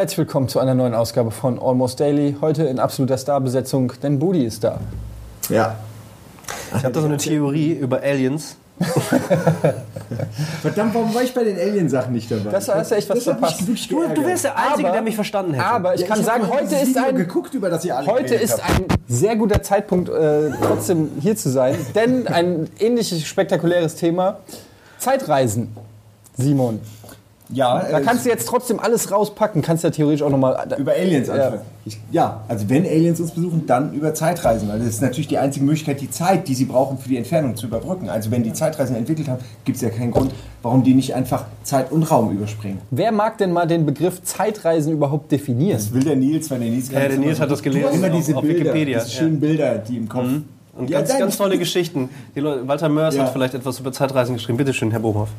Herzlich willkommen zu einer neuen Ausgabe von Almost Daily. Heute in absoluter Starbesetzung, denn Budi ist da. Ja. Ich habe da so eine Theorie über Aliens. Verdammt, warum war ich bei den Alien-Sachen nicht dabei? Das hast du echt was verpasst. Du, du wärst der Einzige, Aber- der mich verstanden hätte. Aber ich Ja, kann hab sagen, heute ist Video ein geguckt, über das ihr alle Heute ist habt. ein sehr guter Zeitpunkt, äh, trotzdem hier zu sein, denn ein ähnliches spektakuläres Thema: Zeitreisen. Simon, Ja, da äh, kannst du jetzt trotzdem alles rauspacken, kannst ja theoretisch auch nochmal. über Aliens Ja. anfangen. Ich, ja, also wenn Aliens uns besuchen, dann über Zeitreisen, weil das ist natürlich die einzige Möglichkeit, die Zeit, die sie brauchen für die Entfernung zu überbrücken. Also wenn die Zeitreisen entwickelt haben, gibt es ja keinen Grund, warum die nicht einfach Zeit und Raum überspringen. Wer mag denn mal den Begriff Zeitreisen überhaupt definieren? Das will der Nils, weil der Nils kann Ja, der immer Nils so- hat das gelesen immer auf- diese auf Bilder, Wikipedia, diese ja. schönen Bilder, die im Kopf. Und Ja, ganz, ganz tolle Geschichten. Die Leute, Walter Mörs Ja. hat vielleicht etwas über Zeitreisen geschrieben. Bitte schön, Herr Bohmhoff.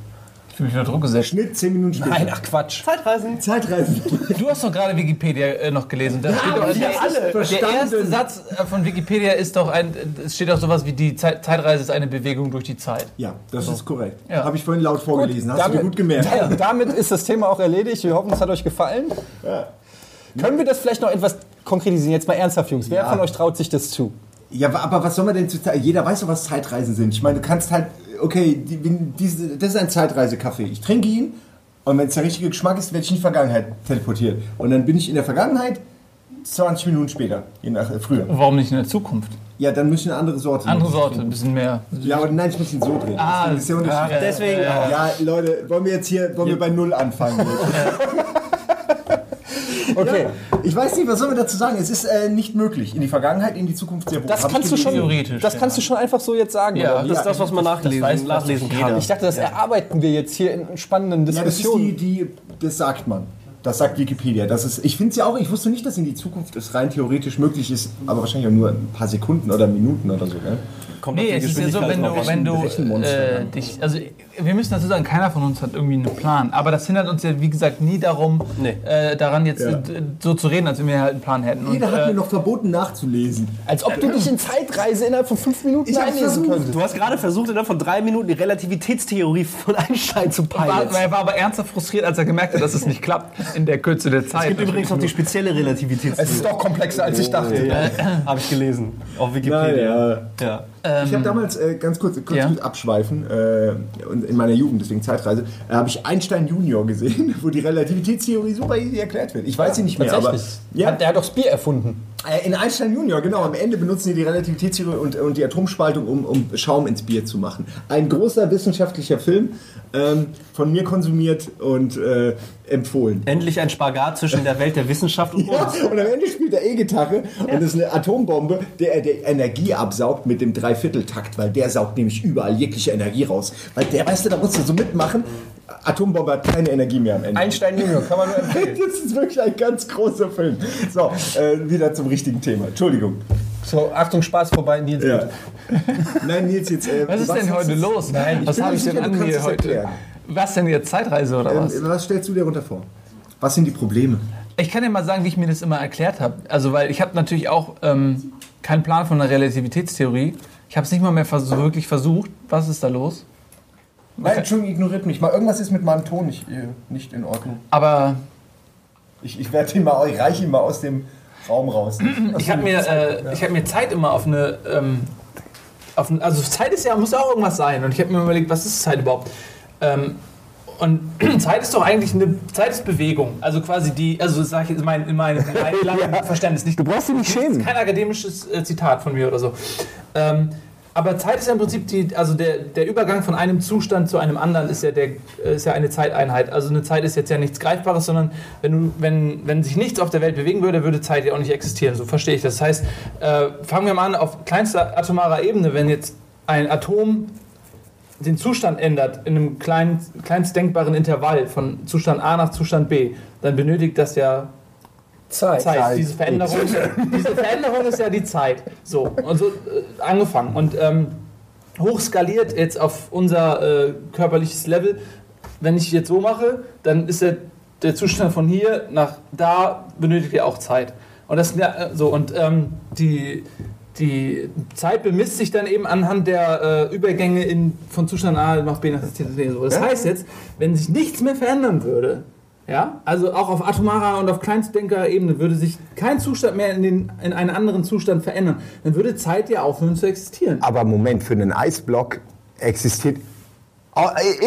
Ich fühle mich unter Druck gesetzt. Schnitt 10 Minuten später. Nein, ach Quatsch. Zeitreisen? Zeitreisen. Du hast doch gerade Wikipedia äh, noch gelesen. Da steht doch, der, alle der verstanden. erste Satz äh, von Wikipedia ist doch ein, es steht doch sowas wie die Zeit, Zeitreise ist eine Bewegung durch die Zeit. Ja, das ist korrekt. Ja. Habe ich vorhin laut vorgelesen. Hast du dir gut gemerkt. Ja, damit ist das Thema auch erledigt. Wir hoffen, es hat euch gefallen. Können wir das vielleicht noch etwas konkretisieren? Jetzt mal ernsthaft, Jungs. Wer Ja. von euch traut sich das zu? Ja, aber was soll man denn zu Jeder weiß doch, was Zeitreisen sind. Ich meine, du kannst halt, okay, die, diese, das ist ein Zeitreisekaffee. Ich trinke ihn und wenn es der richtige Geschmack ist, werde ich in die Vergangenheit teleportiert. Und dann bin ich in der Vergangenheit 20 Minuten später, je nach äh, früher. Warum nicht in der Zukunft? Ja, dann müssen eine andere Sorte. Andere nehmen. Sorte, ein bisschen mehr. Ja, aber nein, ich muss ihn so drehen. Ah, das ist der Unterschied. Deswegen, Ja, Leute, wollen wir jetzt hier, wollen wir bei Null anfangen? Okay, Ich weiß nicht, was soll man dazu sagen? Es ist äh, nicht möglich. In die Vergangenheit, in die Zukunft sehr wohl. das Hab kannst du schon. Theoretisch, Das ja. kannst du schon einfach so jetzt sagen. Ja, oder? das ist das, was man nachlesen, weiß- weiß nachlesen kann. jeder. Ich dachte, das erarbeiten wir jetzt hier in spannenden Ja, das ist Diskussionen. die, die, das sagt man. Das sagt Wikipedia. Das ist, ich finde es ja auch, ich wusste nicht, dass in die Zukunft es rein theoretisch möglich ist, aber wahrscheinlich auch nur ein paar Sekunden oder Minuten oder so. Gell? Kommt Nee, es ist ja so, wenn du, wenn du äh, dich, also wir müssen dazu sagen, keiner von uns hat irgendwie einen Plan. Aber das hindert uns ja, wie gesagt, nie darum, Nee. äh, daran jetzt Ja. so zu reden, als wenn wir halt einen Plan hätten. Und, Jeder hat äh, mir noch verboten nachzulesen. Als ob du dich in Zeitreise innerhalb von fünf Minuten Ich einlesen könntest. Du hast gerade versucht, innerhalb von drei Minuten die Relativitätstheorie von Einstein zu war, peilen. er war aber ernsthaft frustriert, als er gemerkt hat, dass es nicht klappt in der Kürze der Es Zeit. gibt übrigens noch die spezielle Es ist Relativitätstheorie. doch komplexer, als ich dachte. Habe ich gelesen. Auf Wikipedia. Ja. Ich habe damals, äh, ganz kurz, kurz ja. abschweifen, äh, und in meiner Jugend, deswegen Zeitreise, äh, habe ich Einstein Junior gesehen, wo die Relativitätstheorie super easy erklärt wird. Ich weiß sie nicht mehr, aber... Ja, Hat, der hat doch das Bier erfunden. Äh, In Einstein Junior, genau. Am Ende benutzen sie die Relativitätstheorie und, und die Atomspaltung, um, um Schaum ins Bier zu machen. Ein großer wissenschaftlicher Film, ähm, von mir konsumiert und äh, empfohlen. Endlich ein Spagat zwischen der Welt der Wissenschaft und Ja, uns. und am Ende spielt er E-Gitarre und das ist eine Atombombe, der, der Energie absaugt mit dem Dreivierteltakt, weil der saugt nämlich überall jegliche Energie raus. Weil der, weißt du, da musst du so mitmachen. Atombombe hat keine Energie mehr am Ende. Einstein Junior, kann man nur empfehlen. das ist wirklich ein ganz großer Film. So, äh, wieder zum richtigen Thema. Entschuldigung. So, Achtung, Spaß vorbei, Nils. Ja. Nein, Nils, jetzt. Äh, Was ist denn hast heute los? Nein, ich was habe ich denn an mir heute? erklären. Was denn jetzt Zeitreise oder was? Ähm, was stellst du dir darunter vor? Was sind die Probleme? Ich kann dir mal sagen, wie ich mir das immer erklärt habe. Also, weil ich habe natürlich auch ähm, keinen Plan von der Relativitätstheorie. Ich habe es nicht mal mehr vers wirklich versucht. Was ist da los? Nein, Entschuldigung, ignoriert mich mal. Irgendwas ist mit meinem Ton nicht, äh, nicht in Ordnung. Aber Ich, ich werde ihn mal, ich reiche ihn mal aus dem Raum raus. ich habe mir, äh, ich hab mir Zeit immer auf eine. Ähm, auf ein, also, Zeit ist ja, muss ja auch irgendwas sein. Und ich habe mir überlegt, was ist Zeit überhaupt? Ähm, und Zeit ist doch eigentlich eine Zeit ist Bewegung. Also quasi die, also sage ich jetzt in meinem in mein, in meinem Verständnis nicht. Du brauchst dich nicht schämen. kein akademisches äh, Zitat von mir oder so. Ähm, aber Zeit ist ja im Prinzip die, also der, der Übergang von einem Zustand zu einem anderen ist ja, der, ist ja eine Zeiteinheit. Also eine Zeit ist jetzt ja nichts Greifbares, sondern wenn, wenn, wenn sich nichts auf der Welt bewegen würde, würde Zeit ja auch nicht existieren. So verstehe ich das. Das heißt, äh, fangen wir mal an auf kleinster atomarer Ebene, wenn jetzt ein Atom den Zustand ändert in einem kleinen, kleinst denkbaren Intervall von Zustand A nach Zustand B, dann benötigt das ja Zeit. Zeit. Diese Veränderung, diese Veränderung ist ja die Zeit. So, und so äh, angefangen. Und ähm, hochskaliert jetzt auf unser äh, körperliches Level. Wenn ich jetzt so mache, dann ist der, der Zustand von hier nach da benötigt ja auch Zeit. Und das ja, äh, so und ähm, die die Zeit bemisst sich dann eben anhand der äh, Übergänge in, von Zustand A nach B nach C. So. Das heißt jetzt, wenn sich nichts mehr verändern würde, Ja, also auch auf atomarer und auf Kleinstdenker-Ebene würde sich kein Zustand mehr in, den, in einen anderen Zustand verändern. Dann würde Zeit ja aufhören zu existieren. Aber Moment, für einen Eisblock existiert.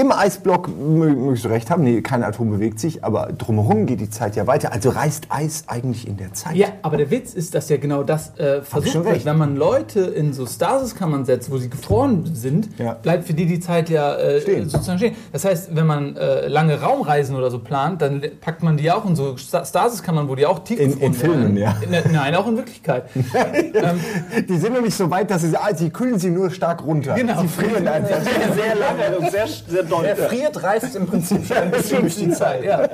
Im Eisblock mö- mögst du recht haben, nee, kein Atom bewegt sich, aber drumherum geht die Zeit ja weiter. Also reist Eis eigentlich in der Zeit. Ja, aber der Witz ist, dass ja genau das äh, versucht wird. Wenn man Leute in so Stasiskammern setzt, wo sie gefroren sind, Ja. bleibt für die die Zeit ja äh, Stehen. sozusagen stehen. Das heißt, wenn man äh, lange Raumreisen oder so plant, dann packt man die auch in so Sta- Stasiskammern, wo die auch tief In- in Filmen, werden. ja. In, nein, auch in Wirklichkeit. ähm, Die sind nicht so weit, dass sie, ah, sie kühlen sie nur stark runter. Genau. Sie frieren einfach. Sehr lange und sehr, sehr doll. Wer friert, reist im Prinzip schon ein bisschen durch die Zeit. ja.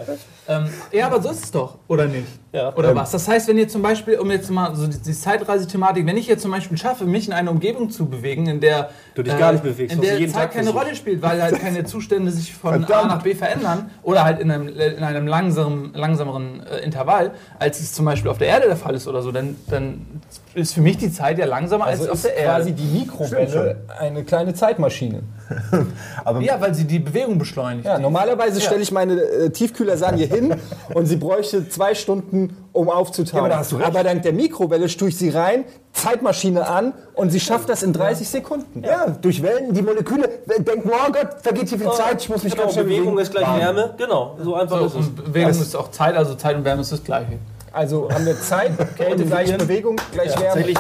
Ähm, ja, aber so ist es doch, oder nicht? Ja. Oder was? Das heißt, wenn ihr zum Beispiel, um jetzt mal so die, die Zeitreisethematik, wenn ich jetzt zum Beispiel schaffe, mich in eine Umgebung zu bewegen, in der Du dich gar nicht bewegst, in der Zeit Tag keine. Rolle spielt, weil halt keine Zustände sich von A Verdammt. nach B verändern oder halt in einem, in einem langsamen, langsameren äh, Intervall, als es zum Beispiel auf der Erde der Fall ist oder so, dann, dann ist für mich die Zeit ja langsamer Also als auf der Erde. quasi die Mikrowelle eine kleine Zeitmaschine. ja, weil sie die Bewegung beschleunigt. Ja, normalerweise stelle ich meine äh, Tiefkühlersagne hin und sie bräuchte zwei Stunden, um aufzutauen. Ja, aber da hast du recht. aber dank der Mikrowelle tue ich sie rein, Zeitmaschine an und sie schafft das in 30 Sekunden. Ja, durch Wellen, die Moleküle denken, oh Gott, vergeht hier viel Zeit, ich muss mich Genau, ganz schnell Bewegung bewegen. ist gleich Bam. Wärme. Genau, so einfach So, ist es. und Bewegung ist auch Zeit, also Zeit und Wärme ist das Gleiche. Also haben wir Zeit, Kälte gleich Bewegung, gleich Wärme. Tatsächlich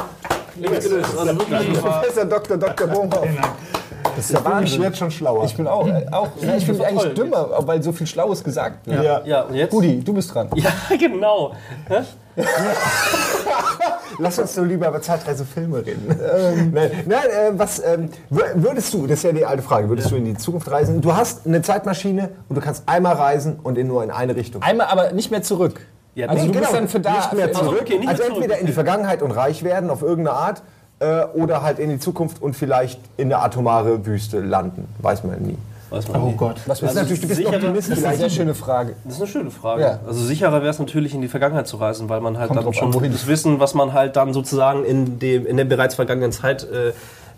gelöst. Also wirklich, Professor Dr. Dr. Bohmhoff. Das ist ja Ich bin Wahnsinn. jetzt schon schlauer. Ich bin auch, äh, auch ja, ich finde mich eigentlich toll. dümmer, weil so viel Schlaues gesagt wird. ja. ja, und jetzt? Rudi, du bist dran. Ja, genau. Lass uns so lieber über Zeitreisefilme reden. Nein, nein äh, was ähm, wür- würdest du, das ist ja die alte Frage, würdest du in die Zukunft reisen? Du hast eine Zeitmaschine und du kannst einmal reisen und in nur in eine Richtung. Einmal aber nicht mehr zurück. Ja, also du nee, bist dann für da. nicht mehr für- zurück. okay, nicht also mehr zurück. entweder in die Vergangenheit und reich werden auf irgendeine Art äh, oder halt in die Zukunft und vielleicht in der atomare Wüste landen. Weiß man nie. Weiß man nicht. Gott, was Das ist natürlich, du bist sicherer- Optimist Das ist eine sehr schöne Frage. Das ist eine schöne Frage. Ja. Also sicherer wäre es natürlich, in die Vergangenheit zu reisen, weil man halt Kommt dann schon an, wohin. das Wissen, was man halt dann sozusagen in, dem, in der bereits vergangenen Zeit, äh,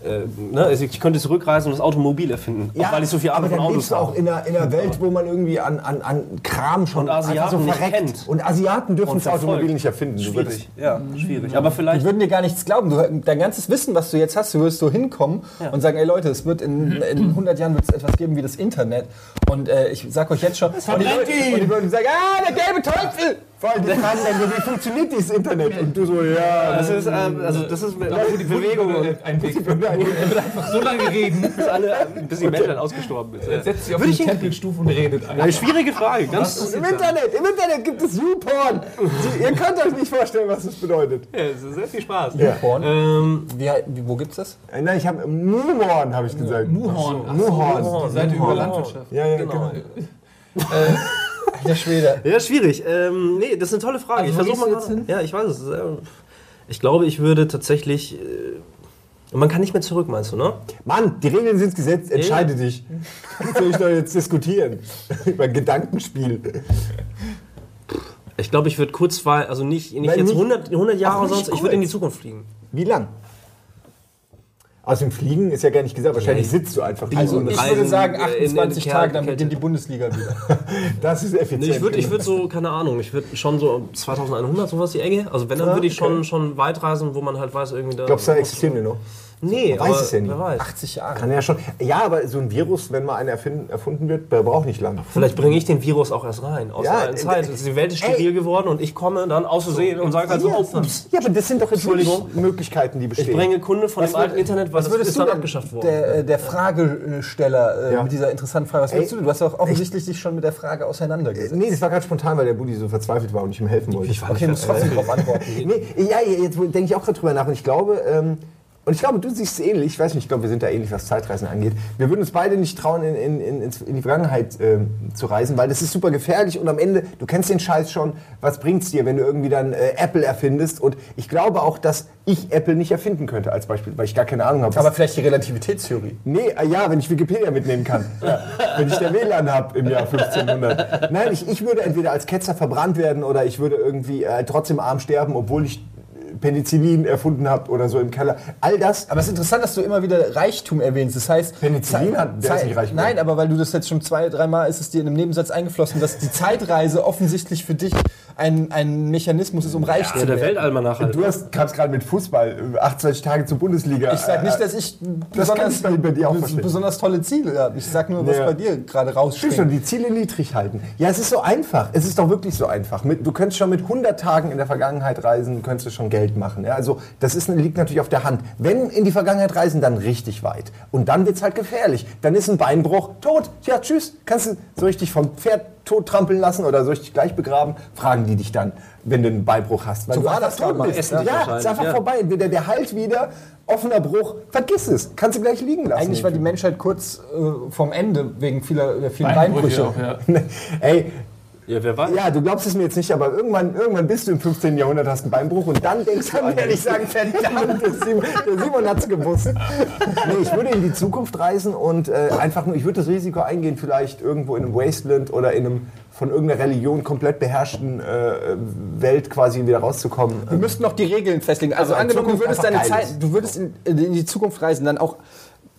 äh, ne? also ich könnte zurückreisen und das Automobil erfinden, auch weil ich so viel aber Ahnung von dann Autos lebst du auch habe. in einer, in einer Welt, wo man irgendwie an, an, an Kram schon Und Asiaten so nicht verreckt. kennt. Und Asiaten dürfen Und das Automobil nicht erfinden. Du würdest- Schwierig, ja, schwierig. Aber Die vielleicht würden dir gar nichts glauben. Du, dein ganzes Wissen, was du jetzt hast, du wirst so hinkommen und sagen, ey Leute, es wird in, in 100 Jahren wird es etwas geben wie das Internet. Und äh, ich sag euch jetzt schon, und die, und die würden sagen, ah, der gelbe Teufel! Vor allem die fragen dann, so, wie funktioniert dieses Internet? Und du so, ja. das ist, ähm, also das ist wo die Bewegung Ein Weg. Er wird einfach so lange reden. bis alle, bis die Menschheit ausgestorben ist. Ja. Setzt sich auf die Tempelstufe und redet. Eine schwierige Frage, ganz Im Internet, im Internet gibt es YouPorn. Ihr könnt euch nicht vorstellen, was das bedeutet. ja, es ist sehr viel Spaß. Porn? Ähm, Wie, wo gibt's das? Äh, Nein, ich habe Muhorn, habe ich gesagt. Muhorn. Muhorn. Die Seite über Landwirtschaft. Ja, ja, genau. Der Schwede. Ja, schwierig. Ähm, nee, das ist eine tolle Frage. Also, ich versuche mal. jetzt gerade- Ja, ich weiß es. Ähm, Ich glaube, ich würde tatsächlich. Äh, man kann nicht mehr zurück, meinst du, ne? Mann, die Regeln sind gesetzt, entscheide dich. Was soll ich doch jetzt diskutieren? Über ein Gedankenspiel. Ich glaube, ich würde kurzweil, also nicht, nicht Weil jetzt nicht- 100, 100 Jahre sonst, ich würde in die. Zukunft fliegen. Wie lang? Aus dem Fliegen ist ja gar nicht gesagt. Wahrscheinlich sitzt du einfach. Also und ich Reisen, würde sagen äh, in- in 28 Kerl- Tage, dann beginnt die Bundesliga wieder. das ist effizient. Nee, ich würde ich würd so, keine Ahnung, ich würde schon so 2100, sowas die Ecke. Also wenn, dann würde ich schon, schon weit reisen, wo man halt weiß, irgendwie da... Glaubst du, da existieren die noch? Nee, Man weiß es ja nie. wer weiß. 80 Jahre. Kann ja schon. Ja, aber so ein Virus, wenn mal einer erfinden, erfunden wird, der braucht nicht lange. Vielleicht bringe ich den Virus auch erst rein, aus Ja, der alten Zeit. äh, Also die Welt ist ey. steril geworden und ich komme dann aus Versehen und sage halt so, oh, ups. ja, aber das sind doch jetzt. Möglichkeiten, die Ich bestehen. bringe Kunde von dem alten Internet, Was würdest ist du dann abgeschafft worden. der, äh, der Fragesteller äh, Ja. mit dieser interessanten Frage, was würdest Ey, du denn? Du hast doch offensichtlich dich schon mit der Frage auseinandergesetzt. Nee, das war gerade spontan, weil der Buddy so verzweifelt war und ich ihm helfen wollte. Ich war Okay, du musst trotzdem darauf antworten. Nee, ja, jetzt denke ich auch gerade drüber nach und ich glaube, ähm, und ich glaube, du siehst es ähnlich, ich weiß nicht, ich glaube, wir sind da ähnlich, was Zeitreisen angeht. Wir würden uns beide nicht trauen, in, in, in, in die Vergangenheit ähm, zu reisen, weil das ist super gefährlich und am Ende, du kennst den Scheiß schon, was bringt's dir, wenn du irgendwie dann äh, Apple erfindest? Und ich glaube auch, dass ich Apple nicht erfinden könnte als Beispiel, weil ich gar keine Ahnung habe. Aber vielleicht die Relativitätstheorie. Nee, äh, ja, wenn ich Wikipedia mitnehmen kann. Ja, wenn ich der WLAN habe im Jahr 1500. Nein, ich, ich würde entweder als Ketzer verbrannt werden oder ich würde irgendwie äh, trotzdem arm sterben, obwohl ich äh, Penicillin erfunden habt oder so im Keller. All das. Aber es ist interessant, dass du immer wieder Reichtum erwähnst. Das heißt, Penicillin Zeit- hat- der ist nicht reich Nein, aber weil du das jetzt schon zwei, dreimal ist es dir in einem Nebensatz eingeflossen, dass die Zeitreise offensichtlich für dich ein, ein Mechanismus ist, um reich Ja, zu der werden. Weltalmanach halt. Du hast kamst gerade mit Fußball, äh, 28 Tage zur Bundesliga. Ich sag nicht, dass ich besonders, kann ich bei dir auch besonders tolle Ziele habe. Ich sag nur, was Ja. bei dir gerade Stimmt schon, rausspringt. die Ziele niedrig halten. Ja, es ist so einfach. Es ist doch wirklich so einfach. Mit, du könntest schon mit 100 Tagen in der Vergangenheit reisen, könntest du schon Geld machen. Ja, also das ist, liegt natürlich auf der Hand. Wenn in die Vergangenheit reisen, dann richtig weit. Und dann wird's halt gefährlich. Dann ist ein Beinbruch tot. Ja, tschüss. Kannst du so richtig vom Pferd tot trampeln lassen oder so richtig gleich begraben? Fragen die dich dann, wenn du einen Beinbruch hast. Weil So du war das tot bist. Essen dich Ja, ist einfach ja. vorbei. Entweder der heilt wieder, offener Bruch, vergiss es. Kannst du gleich liegen lassen. Eigentlich war die Menschheit kurz äh, vom Ende wegen vieler, der vielen Beinbrüche Beinbrüche. auch, ja. Ey, Ja, wer weiß. ja, du glaubst es mir jetzt nicht, aber irgendwann, irgendwann bist du im 15. Jahrhundert, hast einen Beinbruch und dann denkst du, an ehrlich sagen, verdammt, der Simon, der Simon hat's gewusst. Nee, ich würde in die Zukunft reisen und äh, einfach nur, ich würde das Risiko eingehen, vielleicht irgendwo in einem Wasteland oder in einem von irgendeiner Religion komplett beherrschten äh, Welt quasi wieder rauszukommen. Wir müssten noch die Regeln festlegen. Also, in angenommen, du würdest deine Zeit, du würdest in, in die Zukunft reisen, dann auch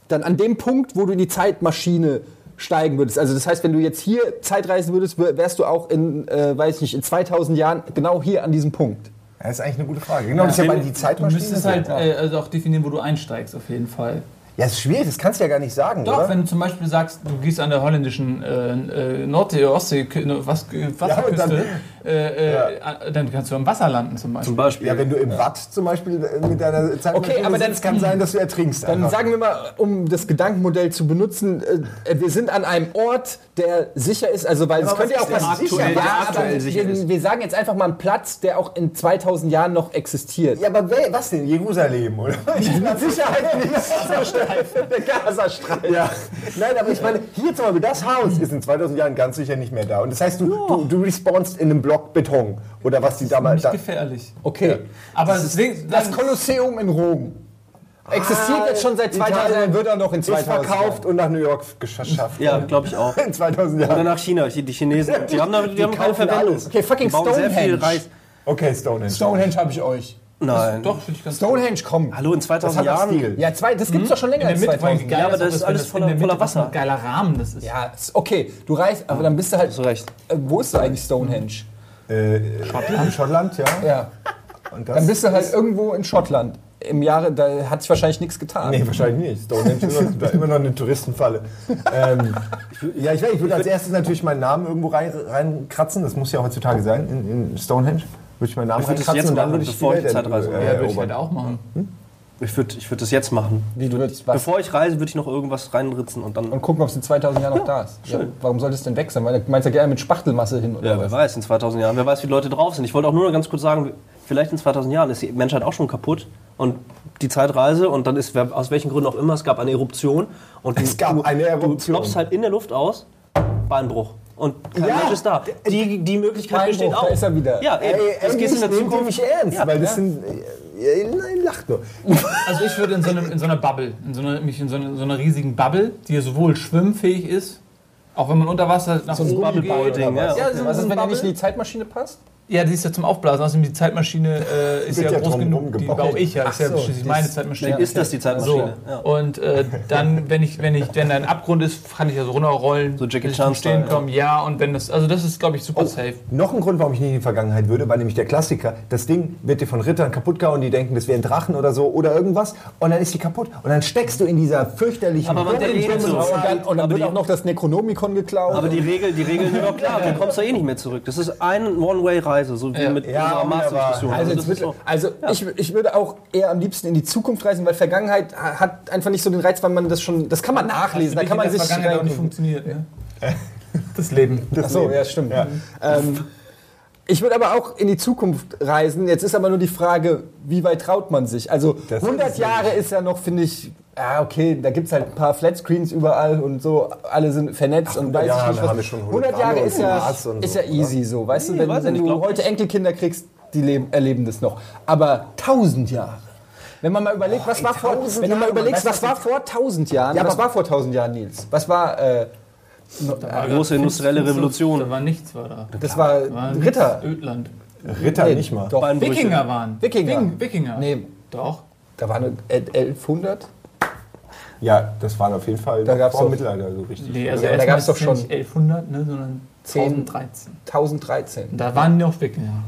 dann an dem Punkt, wo du in die Zeitmaschine steigen würdest. Also das heißt, wenn du jetzt hier Zeitreisen würdest, wär- wärst du auch in, äh, weiß ich nicht, in 2000 Jahren genau hier an diesem Punkt. Das ist eigentlich eine gute Frage. Genau, das ist ja bei die Du Zeitmaschine. müsstest so. halt ja. äh, also auch definieren, wo du einsteigst, auf jeden Fall. ja, ist schwierig, das kannst du ja gar nicht sagen, Doch, oder? wenn du zum Beispiel sagst, du gehst an der holländischen äh, äh, Nordsee, Ostsee, Kü- was, Wasserküste, dann- äh, äh, dann kannst du am Wasser landen zum Beispiel. Zum Beispiel. ja, wenn du im Watt zum Beispiel äh, mit deiner Zeitmaschine aber dann- sitzt, kann sein, dass du ertrinkst. Dann einfach. sagen wir mal, um das Gedankenmodell zu benutzen, äh, wir sind an einem Ort, der sicher ist, also weil es könnte ja auch was sicher? Ja, Der aktuell sicher wir, wir sagen jetzt einfach mal einen Platz, der auch in 2000 Jahren noch existiert. Ja, aber wer, was denn? Jerusalem, oder? Mit Sicherheit nicht. Der Gazastreifen. Ja. Nein, aber ich meine, hier zum Beispiel, das Haus ist in 2000 Jahren ganz sicher nicht mehr da. Und das heißt, du, du, du respawnst in einem Block Beton. Oder was die damals... Nicht Da, gefährlich. Okay. Aber deswegen, Das Kolosseum in Rom existiert jetzt schon seit 2000 Jahren, Italien wird er noch in ist 2000 verkauft und nach New York geschafft. Ja, glaube ich auch. In 2000 Oder Jahren. nach China. Die die Chinesen, die haben, da, die haben keine kaufen Verwendung. alles. Okay, fucking Die Stonehenge. Okay, Stonehenge. Stonehenge habe ich euch. Nein. doch, finde ich ganz Stonehenge, komm. Hallo, in Das 2000 hat Jahren. Stil. Ja, zwei, das gibt's doch schon länger in der als Mitte, vor allem 2000. geil Ja, aber ist, das ist alles voller- voller was Wasser. ein geiler Rahmen das ist. Ja, ist okay. Du reist, aber dann bist du halt. Hast du recht. Äh, wo ist da eigentlich Stonehenge? Äh, Schottland? Schottland, ja. Ja. Und das Dann bist du halt irgendwo in Schottland. Im Jahre, da hat sich wahrscheinlich nichts getan. Nee, wahrscheinlich nicht. Stonehenge ist immer, immer noch eine Touristenfalle. ähm, ich, ja, ich, weiß, ich würde als erstes natürlich meinen Namen irgendwo rein, reinkratzen. Das muss ja heutzutage sein in, in Stonehenge. Würde ich meinen Namen Ich reinkratzen und dann würde ich die Welt äh, Ja, würde ich halt auch machen. Ich würde ich würd das jetzt machen. Wie du willst, was? Bevor ich reise, würde ich noch irgendwas reinritzen und dann. Und gucken, ob es in 2000 Jahren noch da ist. Ja, warum sollte es denn weg sein? Weil du meinst ja gerne mit Spachtelmasse hin oder Ja, wer was? weiß, in 2000 Jahren. Wer weiß, wie die Leute drauf sind. Ich wollte auch nur noch ganz kurz sagen, vielleicht in 2000 Jahren ist die Menschheit auch schon kaputt. Und die Zeitreise und dann ist, aus welchen Gründen auch immer, es gab eine Eruption. Und du, Es gab du, eine Du Eruption. ploppst halt in der Luft aus, Beinbruch. Und kein Ja. Mensch ist da. Die, die Möglichkeit Beinbruch, besteht auch. da ist er wieder. Ja, eben. Ey, das ey, gehst in der nehmt Zukunft. mich ernst, Ja, weil das ja. sind... Nein, lacht nur. Also ich würde in so, einem, in so einer Bubble, in so einer, mich in so, einer, so einer riesigen Bubble, die sowohl schwimmfähig ist, auch wenn man unter Wasser nach So oben geht. Bubble-Boy-Ding, ja. Ja, so Was ist, ein wenn er nicht in die Zeitmaschine passt? Ja, die ist ja zum Aufblasen. Außerdem die Zeitmaschine äh, ist ja ja groß genug. Die gebaut. baue ich ja. Ach ist ja so, schließlich die meine Zeitmaschine. Dann ist das die So. Zeitmaschine. Ja. Und äh, dann, wenn ich, wenn ich, wenn da ein Abgrund ist, kann ich ja so runterrollen. So Jackie bis ich zum Chan-Style, Stehen kommen. Ja, und wenn das, also das ist, glaube ich, Oh. super safe. Noch ein Grund, warum ich nicht in die Vergangenheit würde, weil nämlich der Klassiker, das Ding wird dir von Rittern kaputt gehauen, die denken, das wäre ein Drachen oder so oder irgendwas und dann ist die kaputt und dann steckst du in dieser fürchterlichen Aber man dunklen denkt so, Zeit. Und dann, und dann Aber wird die- auch noch das Necronomicon geklaut. Aber die Regel, die Regeln sind doch klar, du kommst da eh nicht mehr zurück. Das ist eine One-Way-Reise, so wie Ja. mit Ja, unserer Mars-Diskussion. Also, das ist wird, so. also ich, ich würde auch eher am liebsten in die Zukunft reisen, weil Vergangenheit ha- hat einfach nicht so den Reiz, weil man das schon, das kann man nachlesen, da kann man sich Vergangenheit auch nicht funktioniert. Ne? Das Leben. Ach so, ja, stimmt. Ähm, ich würde aber auch in die Zukunft reisen. Jetzt ist aber nur die Frage, wie weit traut man sich? Also Das ist 100 es Jahre ist ja noch, finde ich, ja okay, da gibt es halt ein paar Flatscreens überall und so, alle sind vernetzt und 100 weiß ich Jahre nicht was. haben wir schon 100 Jahre ist und ja, und ist so, ja easy so, weißt du, wenn, weiß wenn nicht, du heute Enkelkinder kriegst, die leben, erleben das noch. Aber 1000 Jahre. Wenn man mal überlegt, was war vor, 1000 wenn du mal überlegst, was war vor 1000 Jahren, Ja, was war vor 1000 Jahren, Nils? Was war, äh, große industrielle Da Revolution. war nichts, war da. das war War. Ritter. Ödland. Ritter Nee, nicht mal. Doch. Wikinger waren. Wikinger. Wing- Wikinger. Nee, Doch. da waren eine 1100. Ja, das waren auf jeden Fall Da gab's vor Mittelalter so richtig. Nee, also Ja, da erstmal gab's doch es schon nicht 1100, ne, sondern 1013. 1013. Da waren noch Wikinger.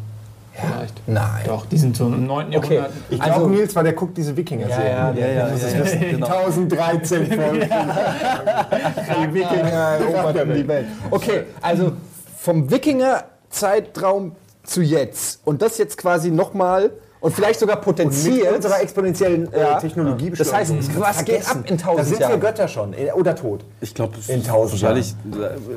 Vielleicht. Nein. Doch, die sind so im 9. Okay. Jahrhundert. ich glaube, Also- Nils war der guckt diese Wikinger-Serie. Ja, ja, Ja, ja, muss ja, ja. Genau. 1013 Folgen. Die Wikinger eroberten die Welt. Okay, also vom Wikinger-Zeitraum zu jetzt. Und das jetzt quasi nochmal und vielleicht sogar Mit potenziert. unserer exponentiellen äh, Ja. Technologie Das heißt, was geht Vergessen. ab in 1000 Da sind wir Jahren? Götter schon. äh, Oder tot. Ich glaube, In tausend wahrscheinlich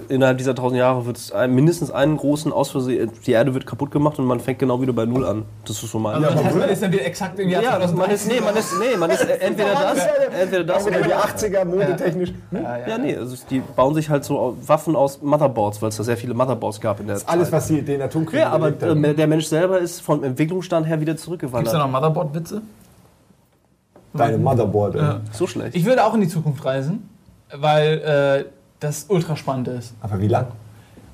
äh, innerhalb dieser tausend Jahre wird es ein, mindestens einen großen Ausversehen. Die Erde wird kaputt gemacht und man fängt genau wieder bei Null an. Das ist so mein. Also das heißt, man ist dann wieder exakt im Jahr ja, das, man ist, 2030. nee, man ist, nee, man ist äh, entweder das, entweder das Oder die oder 80er modetechnisch. ja, nee, also die bauen sich halt so Waffen aus Motherboards, weil es da sehr viele Motherboards gab in der Alles, Zeit. was sie den Atomkrieg Ja, aber überlebt haben. äh, der Mensch selber ist vom Entwicklungsstand her wieder Gibt es da zurückgewandert. noch Motherboard-Witze? Deine Motherboard. ey. Ja. So schlecht. Ich würde auch in die Zukunft reisen, weil äh, das ultra spannend ist. Aber wie lang?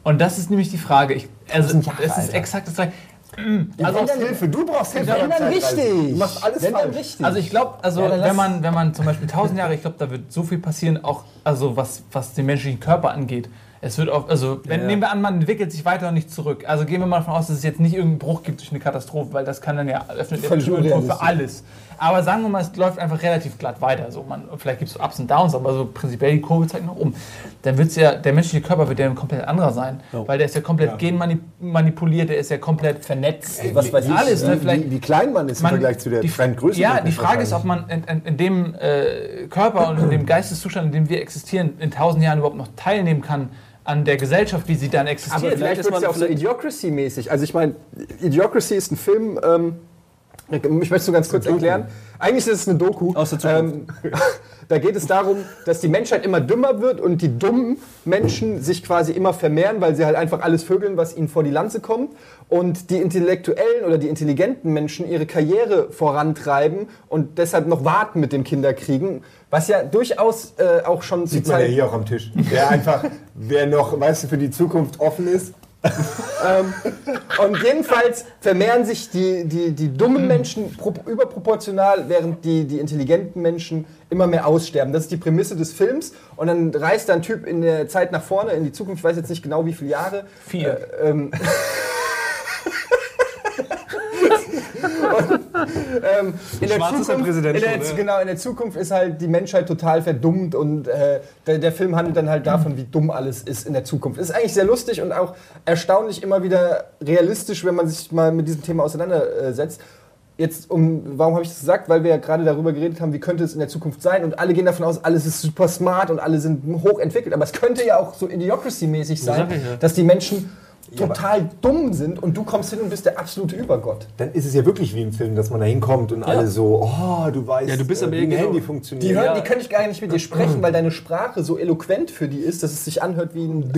Und das ist nämlich die Frage. Ich, also, Jahre, es ist Alter. exakt das Gleiche. Du Also- brauchst Hilfe. Du brauchst Hilfe. Wenn dann richtig. Du machst alles Wenn dann falsch. richtig. Also ich glaube, also Ja, wenn man wenn man zum Beispiel 1000 Jahre, ich glaube, da wird so viel passieren, auch also was was den menschlichen Körper angeht. Es wird auch, also wenn, Ja. nehmen wir an, man entwickelt sich weiter und nicht zurück. Also gehen wir mal davon aus, dass es jetzt nicht irgendeinen Bruch gibt durch eine Katastrophe, weil das kann dann ja öffnet ja Völlig Tür und Tor für alles. Aber sagen wir mal, es läuft einfach relativ glatt weiter. So, man, vielleicht gibt es so Ups und Downs, aber so prinzipiell die Kurve zeigt nach oben. Dann wird ja, der menschliche Körper wird ja ein komplett anderer sein. Weil der ist ja komplett genmanipuliert, der ist ja komplett vernetzt. was weiß ich, alles, ne? Wie, wie, klein man ist im man- Vergleich zu der die- Trendgröße. Ja, die Frage ist, ob man in, in, in dem äh, Körper und in dem Geisteszustand, in dem wir existieren, in tausend Jahren überhaupt noch teilnehmen kann an der Gesellschaft, wie sie dann Aber existiert. vielleicht ist man ja auch so Idiocracy-mäßig. Also ich meine, Idiocracy ist ein Film, ähm, ich möchte es nur ganz kurz erklären. Eigentlich ist es eine Doku. Aus der Zukunft. Ähm, da geht es darum, dass die Menschheit immer dümmer wird und die dummen Menschen sich quasi immer vermehren, weil sie halt einfach alles vögeln, was ihnen vor die Lanze kommt. Und die intellektuellen oder die intelligenten Menschen ihre Karriere vorantreiben und deshalb noch warten mit dem Kinderkriegen. Was ja durchaus äh, auch schon Sieht man ja hier auch am Tisch. Wer einfach, wer noch, weißt du, für die Zukunft offen ist. Und jedenfalls vermehren sich die, die, die dummen Menschen pro, überproportional, während die, die intelligenten Menschen immer mehr aussterben. Das ist die Prämisse des Films. Und dann reist da ein Typ in der Zeit nach vorne, in die Zukunft, ich weiß jetzt nicht genau wie viele Jahre. Vier. Äh, ähm, und, ähm, in der Schwarz ist der Zukunft, Präsident in der, schon. Genau, in der Zukunft ist halt die Menschheit total verdummt und äh, der, der Film handelt dann halt davon, wie dumm alles ist in der Zukunft. Ist eigentlich sehr lustig und auch erstaunlich immer wieder realistisch, wenn man sich mal mit diesem Thema auseinandersetzt. Jetzt, um, warum habe ich das gesagt? Weil wir ja gerade darüber geredet haben, wie könnte es in der Zukunft sein und alle gehen davon aus, alles ist super smart und alle sind hochentwickelt. Aber es könnte ja auch so Idiocracy-mäßig sein, ich ja. dass die Menschen total dumm sind und du kommst hin und bist der absolute Übergott. Dann ist es ja wirklich wie im Film, dass man da hinkommt und alle so, oh, du weißt, Ja, du bist äh, aber wie ein genau- Handy funktioniert. Die, hören, Ja. die können ich gar nicht mit dir sprechen, weil deine Sprache so eloquent für die ist, dass es sich anhört wie ein.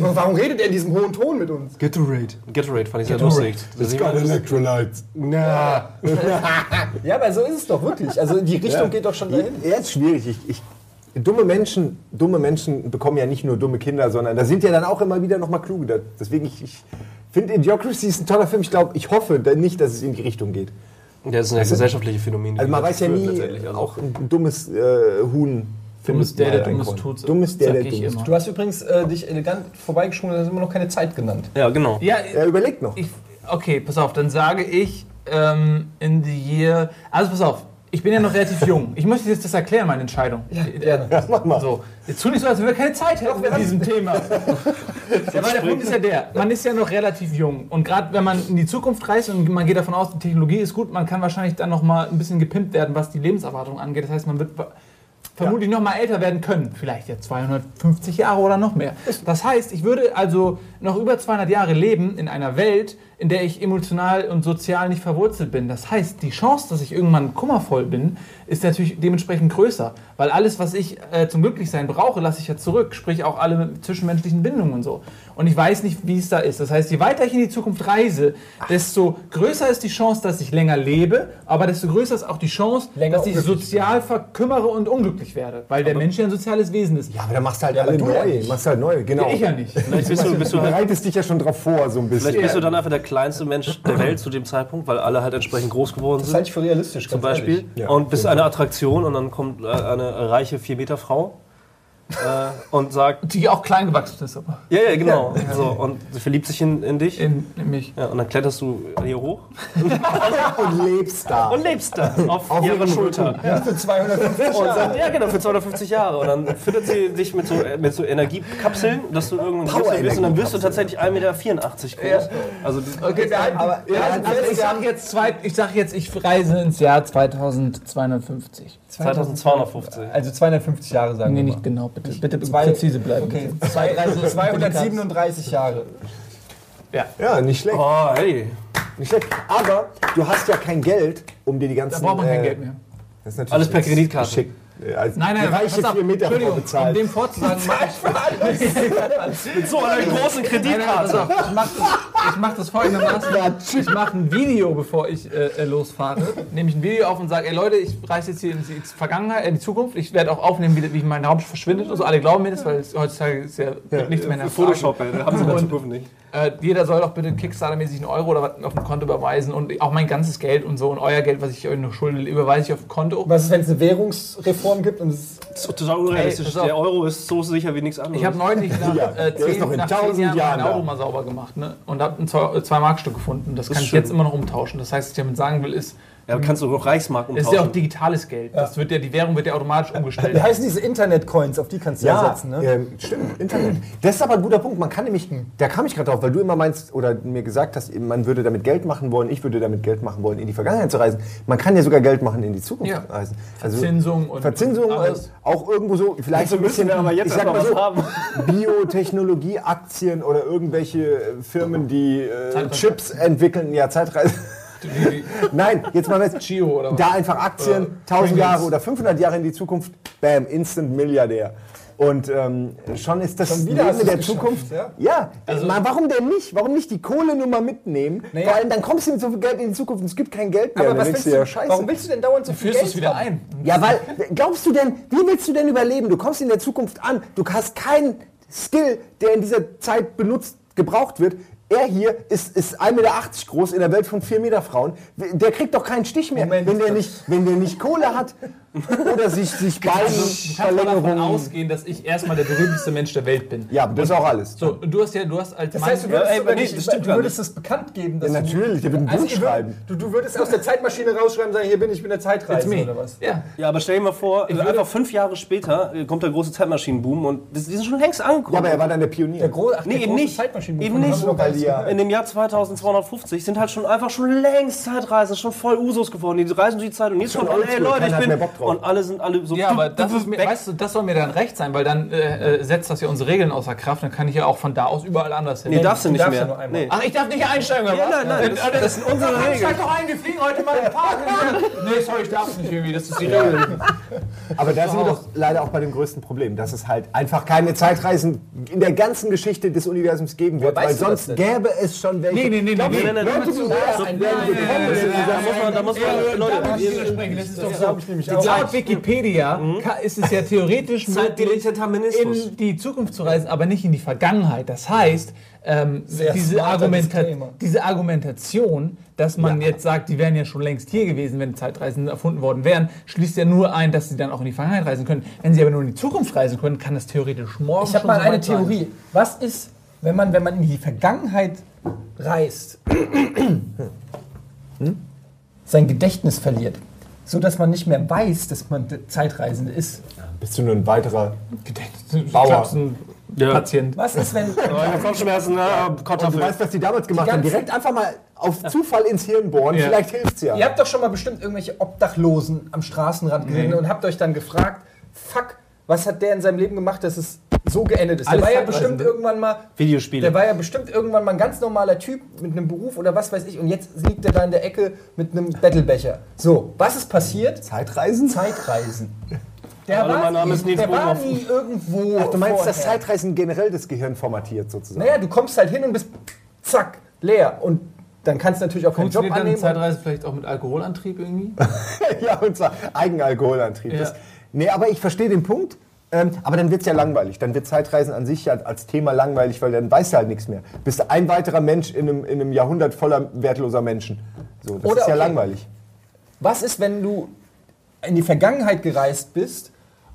Warum redet er in diesem hohen Ton mit uns? Gatorade. Gatorade fand ich sehr lustig. Das ist immer- electrolytes. Na. Ja, aber so ist es doch wirklich. Also die Richtung geht doch schon dahin. Ja, ist schwierig. Ich, ich, dumme, Menschen, dumme Menschen bekommen ja nicht nur dumme Kinder, sondern da sind ja dann auch immer wieder noch mal kluge. Da- Deswegen, ich, ich finde Idiocracy ist ein toller Film. Ich glaube, ich hoffe nicht, dass es in die Richtung geht. Das ist ein gesellschaftliche Phänomen. die Also man weiß ja nie. Also auch ein dummes äh, Huhn Dumm ist der, der Dummes tut. Dumm ist der, der Dummes immer. Du hast übrigens äh, dich elegant vorbeigeschwungen, da sind immer noch keine Zeit genannt. Ja, genau. Ja, Er überlegt noch. ich, okay, pass auf, dann sage ich ähm, in the year. Also pass auf, ich bin ja noch relativ jung. Ich möchte jetzt das erklären, meine Entscheidung. Ja, gerne. Ja, mach mal. So, jetzt tu nicht so, als wenn wir keine Zeit hätten mit diesem Thema. ja, weil der Punkt ist ja der, man ist ja noch relativ jung. Und gerade wenn man in die Zukunft reist und man geht davon aus, die Technologie ist gut, man kann wahrscheinlich dann noch mal ein bisschen gepimpt werden, was die Lebenserwartung angeht. Das heißt, man wird vermutlich noch mal älter werden können. Vielleicht ja 250 Jahre oder noch mehr. Das heißt, ich würde also noch über 200 Jahre leben in einer Welt, in der ich emotional und sozial nicht verwurzelt bin. Das heißt, die Chance, dass ich irgendwann kummervoll bin, ist natürlich dementsprechend größer. Weil alles, was ich äh, zum Glücklichsein brauche, lasse ich ja zurück. Sprich auch alle zwischenmenschlichen Bindungen und so. Und ich weiß nicht, wie es da ist. Das heißt, je weiter ich in die Zukunft reise, desto größer ist die Chance, dass ich länger lebe, aber desto größer ist auch die Chance, Länger dass ich sozial verkümmere und unglücklich werde. Weil der Mensch ja ein soziales Wesen ist. Ja, aber dann machst du halt Ja, alle ja neu. machst halt neu, genau. Ja, ich ja nicht. Vielleicht bist du, bist Du bereitest dich ja schon drauf vor, so ein bisschen. Vielleicht bist du dann einfach der kleinste Mensch der Welt zu dem Zeitpunkt, weil alle halt entsprechend groß geworden Das sind. halte ich für realistisch. zum Beispiel. Ja. und bist eine Attraktion und dann kommt äh, eine reiche 4-Meter-Frau äh, und sagt, Die auch klein gewachsen ist, aber ja, ja, genau. So, und sie verliebt sich in, in dich. in, in mich. Ja, und dann kletterst du hier hoch Und lebst da. und lebst da auf, Auf ihrer ihrem Schulter. Ja, für 250 Und Jahre. dann, ja, genau, für 250 Jahre. Und dann füttert sie dich mit so, mit so Energiekapseln, dass du irgendwann größer wirst. Und dann wirst du tatsächlich 1,84 Meter groß. Also, die- Okay, Aber ja, also ich sag jetzt zwei, ich sag jetzt, ich reise ins Jahr 2250. 2250. Also 250 Jahre sagen Nee, wir nicht mal. genau, bitte, bitte Zwei- präzise bleiben. Okay, bitte. Zwei, ist 237 Jahre. Ja, nicht schlecht. Oh, hey. Nicht schlecht. Aber du hast ja kein Geld, um dir die ganzen. Da braucht man kein äh, Geld mehr. Das ist natürlich Alles per Kreditkarte. geschickt. Äh, Als Nein, nein, reiche pass auf, 4 Meter Entschuldigung, um bezahlt. dem vorzusagen, mach ich, Mit so einer großen Nein, nein, pass Kreditkarte. auf, ich mache das, mach das folgendermaßen. Ich mache ein Video, bevor ich äh, äh, losfahre. Nehme ich ein Video auf und sage, ey Leute, ich reise jetzt hier in die Vergangenheit, in die Zukunft. Ich werde auch aufnehmen, wie, wie mein Haupt verschwindet. Also alle glauben mir das, weil es heutzutage ist ja, nichts mehr in der Photoshop, ey, haben sie in der Zukunft nicht. Äh, jeder soll doch bitte Kickstarter-mäßig einen Euro oder was auf dem Konto überweisen und auch mein ganzes Geld und so und euer Geld, was ich euch noch schulde, überweise ich auf dem Konto. Was ist, wenn es eine Währungsreform gibt und es Das ist total unrealistisch. Ey, der Euro ist so sicher wie nichts anderes. Ich habe neulich nach, Ja, äh, zehn, noch in nach tausend Jahren Jahren da. mal sauber gemacht ne? und habe ein 2-Mark-Stück gefunden. Das, kann ist ich schön. jetzt immer noch umtauschen. Das heißt, was ich damit sagen will, ist, ja, aber kannst du auch Reichsmark es ist ja auch umtauschen. digitales Geld. Das wird ja, die Währung wird ja automatisch umgestellt. Wie heißen diese Internet-Coins? Auf die kannst du ja, Ja, setzen, ne? ähm, stimmt, Internet. Das ist aber ein guter Punkt. Man kann nämlich, da kam ich gerade drauf, weil du immer meinst oder mir gesagt hast, man würde damit Geld machen wollen, ich würde damit Geld machen wollen, in die Vergangenheit zu reisen. Man kann ja sogar Geld machen, in die Zukunft Ja. zu reisen. Also Verzinsung und Verzinsung, und äh, alles. auch irgendwo so, vielleicht so ein bisschen, wir aber jetzt ich sag mal so, Biotechnologie, Aktien oder irgendwelche äh, Firmen, die äh. Chips entwickeln, ja, Zeitreise. Nein, jetzt mal was. Gio oder was? Da einfach Aktien, Oder 1000 Pringles. Jahre oder 500 Jahre in die Zukunft, bam, Instant Milliardär. Und ähm, schon ist das Schon wieder Leben der Zukunft. ja? Ja, Also- mal, warum denn nicht? Warum nicht die Kohlenummer mitnehmen? Naja. Vor allem, dann kommst du mit so viel Geld in die Zukunft und es gibt kein Geld mehr. Aber was willst du, ja, scheiße. warum willst du denn dauernd so Du viel führst Geld es wieder ein. Ja, weil, glaubst du denn, wie willst du denn überleben? Du kommst in der Zukunft an, du hast keinen Skill, der in dieser Zeit benutzt, gebraucht wird. Er hier ist, ist 1,80 Meter groß in der Welt von 4 Meter Frauen. Der kriegt doch keinen Stich mehr, Moment. wenn der, nicht, wenn der nicht Kohle hat oder sich, sich Du kannst mal davon Beinverlängerungen... ausgehen, dass ich erstmal der berühmteste Mensch der Welt bin. Ja, das ist auch alles. So, und du hast ja, du hast als Das Mann, heißt, du würdest, Ja, ey, sogar nee, nicht, das stimmt du würdest es bekannt geben, dass Ja, du- natürlich, der wird ein Also, Buch ich würd- schreiben. Du, du würdest aus der Zeitmaschine rausschreiben und sagen, hier bin ich, ich bin der Zeitreisende oder was? Ja. Ja, aber stell dir mal vor, würde- einfach fünf Jahre später äh, kommt der große Zeitmaschinenboom und das, die sind schon längst angekommen. Ja, aber er war dann der Pionier. Der gro ach, Nee, der eben große nicht. Eben nicht. In dem Jahr 2250 sind halt schon einfach schon längst Zeitreisen, schon voll Usos geworden. Die reisen durch die Zeit und jetzt Schon oldschool, Leute, ich bin. Und alle sind alle so. Ja, aber du- das du- ist mir, weißt du, das soll mir dann recht sein, weil dann äh, äh, setzt das ja unsere Regeln außer Kraft. Dann kann ich ja auch von da aus überall anders hin. Nee, darfst du Du nicht darfst mehr. einmal. Nee. Ach, ich darf nicht einsteigen, oder Ja, was? nein, nein, das- Äh, das sind unsere Regeln. Steig doch ein, wir fliegen heute mal im Park. nee, sorry, ich darf nicht irgendwie, das ist die Regel. Aber da sind wir doch leider auch bei dem größten Problem, dass es halt einfach keine Zeitreisen in der ganzen Geschichte des Universums geben wird, weil weißt du das sonst gäbe es schon welche. Nee, nee, nee, nee, nee, nee, nee. Ich das ist doch glaub so. ich nämlich Die- auch. Laut Wikipedia ka- ist es ja theoretisch möglich, in die Zukunft zu reisen, aber nicht in die Vergangenheit. Das heißt, ähm, diese, Argumenta diese Argumentation, dass man jetzt sagt, die wären ja schon längst hier gewesen, wenn Zeitreisen erfunden worden wären, schließt ja nur ein, dass sie dann auch in die Vergangenheit reisen können. Wenn sie aber nur in die Zukunft reisen können, kann das theoretisch morgen Ich habe mal so eine weit sein. Theorie. Was ist, wenn man, wenn man in die Vergangenheit reist, sein Gedächtnis verliert, so dass man nicht mehr weiß, dass man Zeitreisende ist? Bist du nur ein weiterer Bauer. Ja. Patient. Was ist, wenn Oh, Kopfschmerzen, ne? Und du Kartoffel. weißt, was die damals gemacht Die haben. Direkt einfach mal auf Zufall ins Hirn bohren. Ja. Vielleicht hilft's ja. Ihr habt doch schon mal bestimmt irgendwelche Obdachlosen am Straßenrand gesehen und habt euch dann gefragt, fuck, was hat der in seinem Leben gemacht, dass es so geendet ist? Der Alles war ja bestimmt irgendwann mal, Videospiele. der war ja bestimmt irgendwann mal ein ganz normaler Typ mit einem Beruf oder was weiß ich und jetzt liegt er da in der Ecke mit einem Battlebecher. So, was ist passiert? Zeitreisen? Zeitreisen. Der Hallo, war, mein Name ist Nils der war nie irgendwo. Ach, du meinst, dass. Zeitreisen generell das Gehirn formatiert sozusagen? Naja, du kommst halt hin und bist zack, leer. Und dann kannst du natürlich auch keinen Job Funktioniert dann annehmen. Zeitreise vielleicht auch mit Alkoholantrieb irgendwie? ja, und zwar Eigenalkoholantrieb. Ja. Das, nee, aber ich verstehe den Punkt. Ähm, aber dann wird es ja langweilig. Dann wird Zeitreisen an sich ja als Thema langweilig, weil dann weißt du halt nichts mehr. Bist du ein weiterer Mensch in einem, in einem Jahrhundert voller wertloser Menschen. So, das Oder ist ja okay. langweilig. Was ist, wenn du in die Vergangenheit gereist bist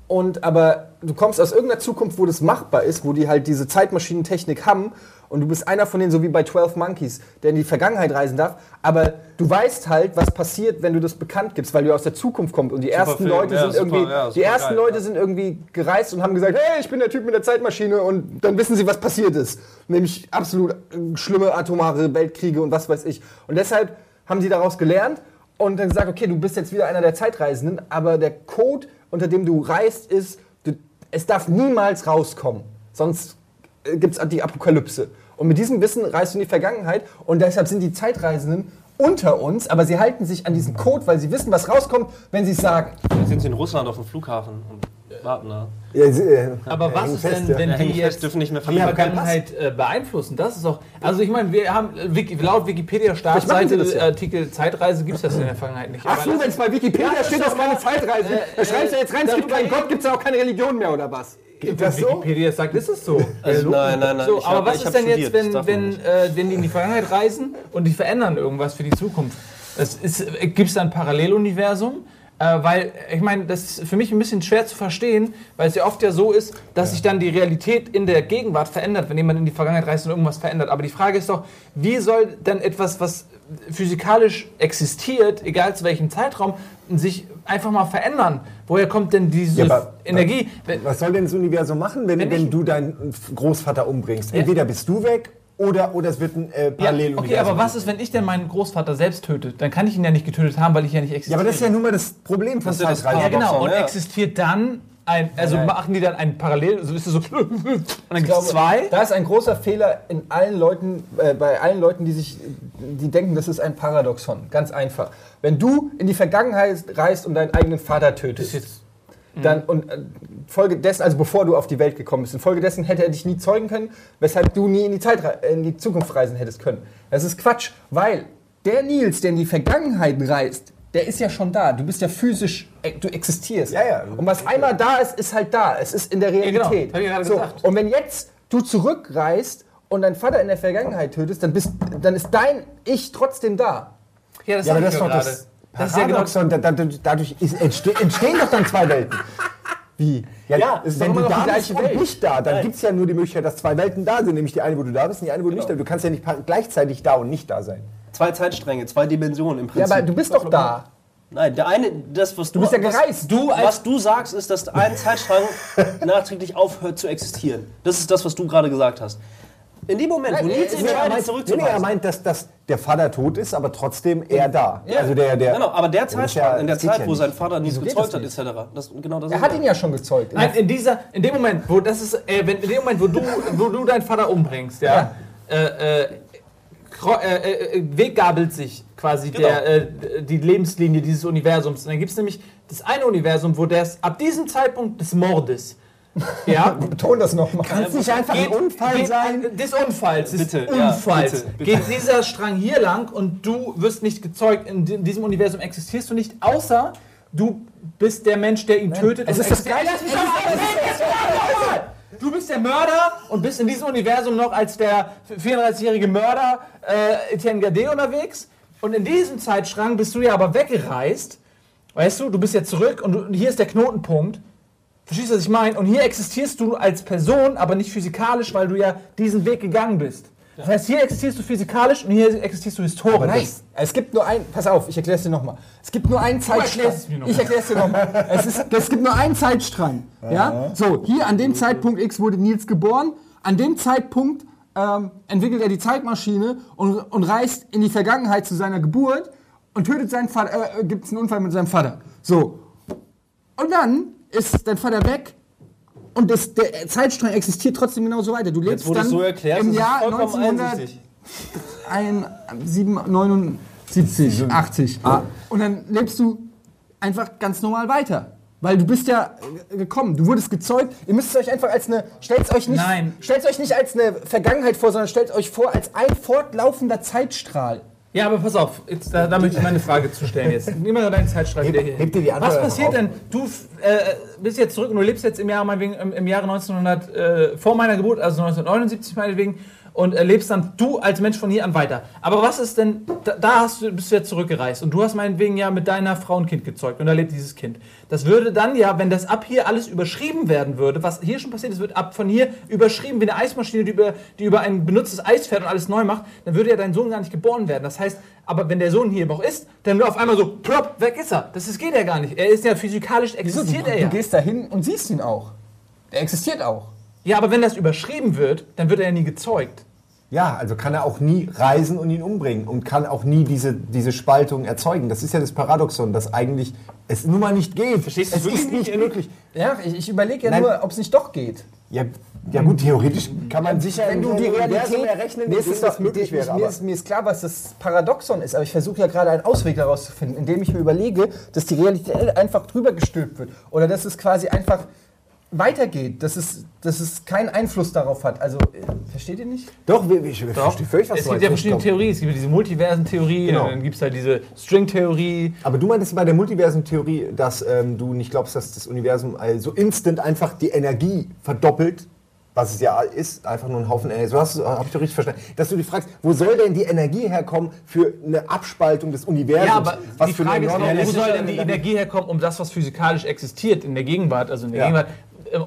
und aber du kommst aus irgendeiner Zukunft, wo das machbar ist, wo die halt diese Zeitmaschinentechnik haben und du bist einer von denen, so wie bei 12 Monkeys, der in die Vergangenheit reisen darf, aber du weißt halt, was passiert, wenn du das bekannt gibst, weil du aus der Zukunft kommst. Und die ersten Film, Leute ja, sind super, irgendwie, ja, die super ersten geil, Leute ja. sind irgendwie gereist und haben gesagt, hey, ich bin der Typ mit der Zeitmaschine und dann wissen sie, was passiert ist, nämlich absolut äh, schlimme atomare Weltkriege und was weiß ich. Und deshalb haben sie daraus gelernt und dann gesagt, okay, du bist jetzt wieder einer der Zeitreisenden, aber der Code, unter dem du reist, ist, du, es darf niemals rauskommen, sonst gibt es die Apokalypse. Und mit diesem Wissen reist du in die Vergangenheit und deshalb sind die Zeitreisenden unter uns, aber sie halten sich an diesen Code, weil sie wissen, was rauskommt, wenn sie es sagen. Jetzt sind sie in Russland auf dem Flughafen und warten da. Ja, sie, äh, Aber was ist fest, denn, wenn Ja, die jetzt dürfen nicht mehr die. Vergangenheit äh, beeinflussen? Das ist auch. Also ich meine, wir haben äh, laut Wikipedia Vielleicht machen sie Startseite das ja. Artikel Zeitreise gibt es das in der Vergangenheit nicht. Ach so, wenn es bei Wikipedia Ja, das steht, ist das ist keine doch Zeitreise. äh, da schreibst du jetzt rein, es gibt keinen Gott, gibt es auch keine Religion mehr oder was? Geht das so? Wikipedia sagt, ist es so. Also nein, nein, nein, So, ich aber hab- was ich ist denn jetzt, studiert, wenn, wenn, äh, wenn die in die Vergangenheit reisen und die verändern irgendwas für die Zukunft? Gibt es da ein Paralleluniversum? Äh, weil, ich meine, das ist für mich ein bisschen schwer zu verstehen, weil es ja oft ja so ist, dass sich dann die Realität in der Gegenwart verändert, wenn jemand in die Vergangenheit reist und irgendwas verändert. Aber die Frage ist doch, wie soll dann etwas, was physikalisch existiert, egal zu welchem Zeitraum, sich einfach mal verändern? Woher kommt denn diese Ja, aber- Energie? Was soll denn das Universum machen, wenn, Wenn wenn, du deinen Großvater umbringst? Entweder bist du weg oder, oder es wird ein äh, Ja, Paralleluniversum. okay, aber was ist, wenn ich denn meinen Großvater selbst töte? Dann kann ich ihn ja nicht getötet haben, weil ich ja nicht existiere. Ja, aber das ist ja nun mal das Problem von ja Zeitreisen. Ja, genau. Und ja. existiert dann ein, also Nein. machen die dann ein Parallel, so ist es so, und dann gibt es zwei? Da ist ein großer Fehler in allen Leuten, äh, bei allen Leuten, die sich, die denken, das ist ein Paradoxon. Ganz einfach. Wenn du in die Vergangenheit reist und deinen eigenen Vater tötest, jetzt- dann und äh, folgedessen, also bevor du auf die Welt gekommen bist, infolgedessen hätte er dich nie zeugen können, weshalb du nie in die Zeit, in die Zukunft reisen hättest können. Das ist Quatsch, weil der Nils, der in die Vergangenheit reist, der ist ja schon da. Du bist ja physisch, äh, du existierst. Ja, ja. Und was einmal da ist, ist halt da. Es ist in der genau. Realität. Hab ich gerade so, gesagt. und wenn jetzt du zurückreist und deinen Vater in der Vergangenheit tötest, dann, bist, dann ist dein Ich trotzdem da. Ja, das Ja, aber das ist doch ja das gerade. Das ist ja genau Dadurch ist, entste entstehen doch dann zwei Welten. Wie? Ja, Ja, ist wenn du da die bist gleiche und Welt. nicht da, dann gibt es ja nur die Möglichkeit, dass zwei Welten da sind. Nämlich die eine, wo du da bist und die eine, wo du nicht Genau. da bist. Du kannst ja nicht gleichzeitig da und nicht da sein. Zwei Zeitstränge, zwei Dimensionen im Ja, Prinzip. aber du bist doch da. Nein, der eine, das, was du. bist ja was, gereist. Du, als- was du sagst, ist, dass ein Zeitstrang nachträglich aufhört zu existieren. Das ist das, was du gerade gesagt hast. In dem Moment, wo Nils entscheidet, er meint, nee, nee, er meint, dass, dass der Vater tot ist, aber trotzdem er da. Ja, Also der, der, genau, aber der das ja- in der das Zeit, ja wo nicht. sein Vater geht gezeugt hat, das etc. Das, genau das Er hat ihn ja schon gezeugt. Nein, in, dieser, in dem Moment, wo das ist, äh, wenn, in dem Moment, wo du, wo du deinen Vater umbringst, ja, Äh, äh, kro- äh, äh, weggabelt sich quasi Genau. der, äh, die Lebenslinie dieses Universums. Und dann gibt es nämlich das eine Universum, wo der ab diesem Zeitpunkt des Mordes, ja, Beton das nochmal. Kann es nicht einfach ein Unfall geht, sein? Des Unfalls, des Bitte, ja, Unfalls. bitte, bitte. Geht dieser Strang hier lang und du wirst nicht gezeugt. In di- diesem Universum existierst du nicht, außer du bist der Mensch, der ihn tötet. Es ist das Geile- Lass mich doch ausreden! Du bist der Mörder und bist in diesem Universum noch als der 34-jährige Mörder äh, Etienne Gade unterwegs. Und in diesem Zeitstrang bist du ja aber weggereist. Weißt du, du bist ja zurück und, du, und hier ist der Knotenpunkt. Verstehst du, was ich meine? Und hier existierst du als Person, aber nicht physikalisch, weil du ja diesen Weg gegangen bist. Das heißt, hier existierst du physikalisch und hier existierst du historisch. Nein, es gibt nur ein. Pass auf, ich erkläre es dir nochmal. Es gibt nur einen Zeitstrang. Ich erkläre es dir nochmal. Es, ist- es gibt nur einen Zeitstrang. Ja? So, hier an dem Zeitpunkt X wurde Nils geboren. An dem Zeitpunkt ähm, entwickelt er die Zeitmaschine und, und reist in die Vergangenheit zu seiner Geburt und tötet seinen Vater. Äh, gibt es einen Unfall mit seinem Vater. So. Und dann ist dein Vater weg. Und das, der Zeitstrang existiert trotzdem genauso weiter. Du lebst Jetzt, dann so erklärst, im Jahr vollkommen 1900, einsichtig. ein, 7, 79, 80. Und dann lebst du einfach ganz normal weiter. Weil du bist ja äh, gekommen, du wurdest gezeugt. Ihr müsst es euch einfach als eine, stellt euch nicht, Nein. stellt euch nicht als eine Vergangenheit vor, sondern stellt euch vor als ein fortlaufender Zeitstrahl. Ja, aber pass auf, jetzt, da, da möchte ich meine Frage zu stellen jetzt. Nimm mal deinen Zeitstrahl wieder hier. heb dir die Antwort Was passiert denn? Du äh, bist jetzt zurück und du lebst jetzt im Jahr meinetwegen im, im Jahre 1900 äh, vor meiner Geburt, also 1979 meinetwegen, und äh, lebst dann du als Mensch von hier an weiter. Aber was ist denn? Da, da hast du, bist du jetzt zurückgereist und du hast meinetwegen ja mit deiner Frau ein Kind gezeugt und da lebt dieses Kind. Das würde dann ja, wenn das ab hier alles überschrieben werden würde, was hier schon passiert ist, wird ab von hier überschrieben wie eine Eismaschine, die über, die über ein benutztes Eis fährt und alles neu macht, dann würde ja dein Sohn gar nicht geboren werden. Das heißt, aber wenn der Sohn hier noch ist, dann nur auf einmal so, plopp, weg ist er. Das, das geht ja gar nicht. Er ist ja physikalisch, Wieso? existiert du, er du ja. gehst da hin und siehst ihn auch. Der existiert auch. Ja, aber wenn das überschrieben wird, dann wird er ja nie gezeugt. Ja, also kann er auch nie reisen und ihn umbringen und kann auch nie diese, diese Spaltung erzeugen. Das ist ja das Paradoxon, dass eigentlich es nun mal nicht geht. Verstehst du es ist nicht möglich. Ja, ich, ich überlege ja Nein. nur, ob es nicht doch geht. Ja, ja gut, theoretisch kann man sicher Wenn du die Realität errechnen, mir ist, das doch, möglich mir, wäre. mir, ist, mir ist klar, was das Paradoxon ist, aber ich versuche ja gerade einen Ausweg daraus zu finden, indem ich mir überlege, dass die Realität einfach drüber gestülpt wird oder dass es quasi einfach weitergeht, dass es, dass es keinen Einfluss darauf hat. Also, äh, versteht ihr nicht? Doch, wir- ich verstehe völlig, was es du gibt ja verschiedene Ich Theorien. Es gibt ja diese Multiversen-Theorie, Genau. dann gibt es halt diese String-Theorie. Aber du meintest bei der Multiversum-Theorie, dass ähm, du nicht glaubst, dass das Universum also instant einfach die Energie verdoppelt, was es ja ist, einfach nur ein Haufen Energie. So hast du, habe ich doch richtig verstanden. Dass du dich fragst, wo soll denn die Energie herkommen für eine Abspaltung des Universums? Ja, aber was die Frage ist, wo soll denn die Energie herkommen, um das, was physikalisch existiert in der Gegenwart, also in der Ja. Gegenwart,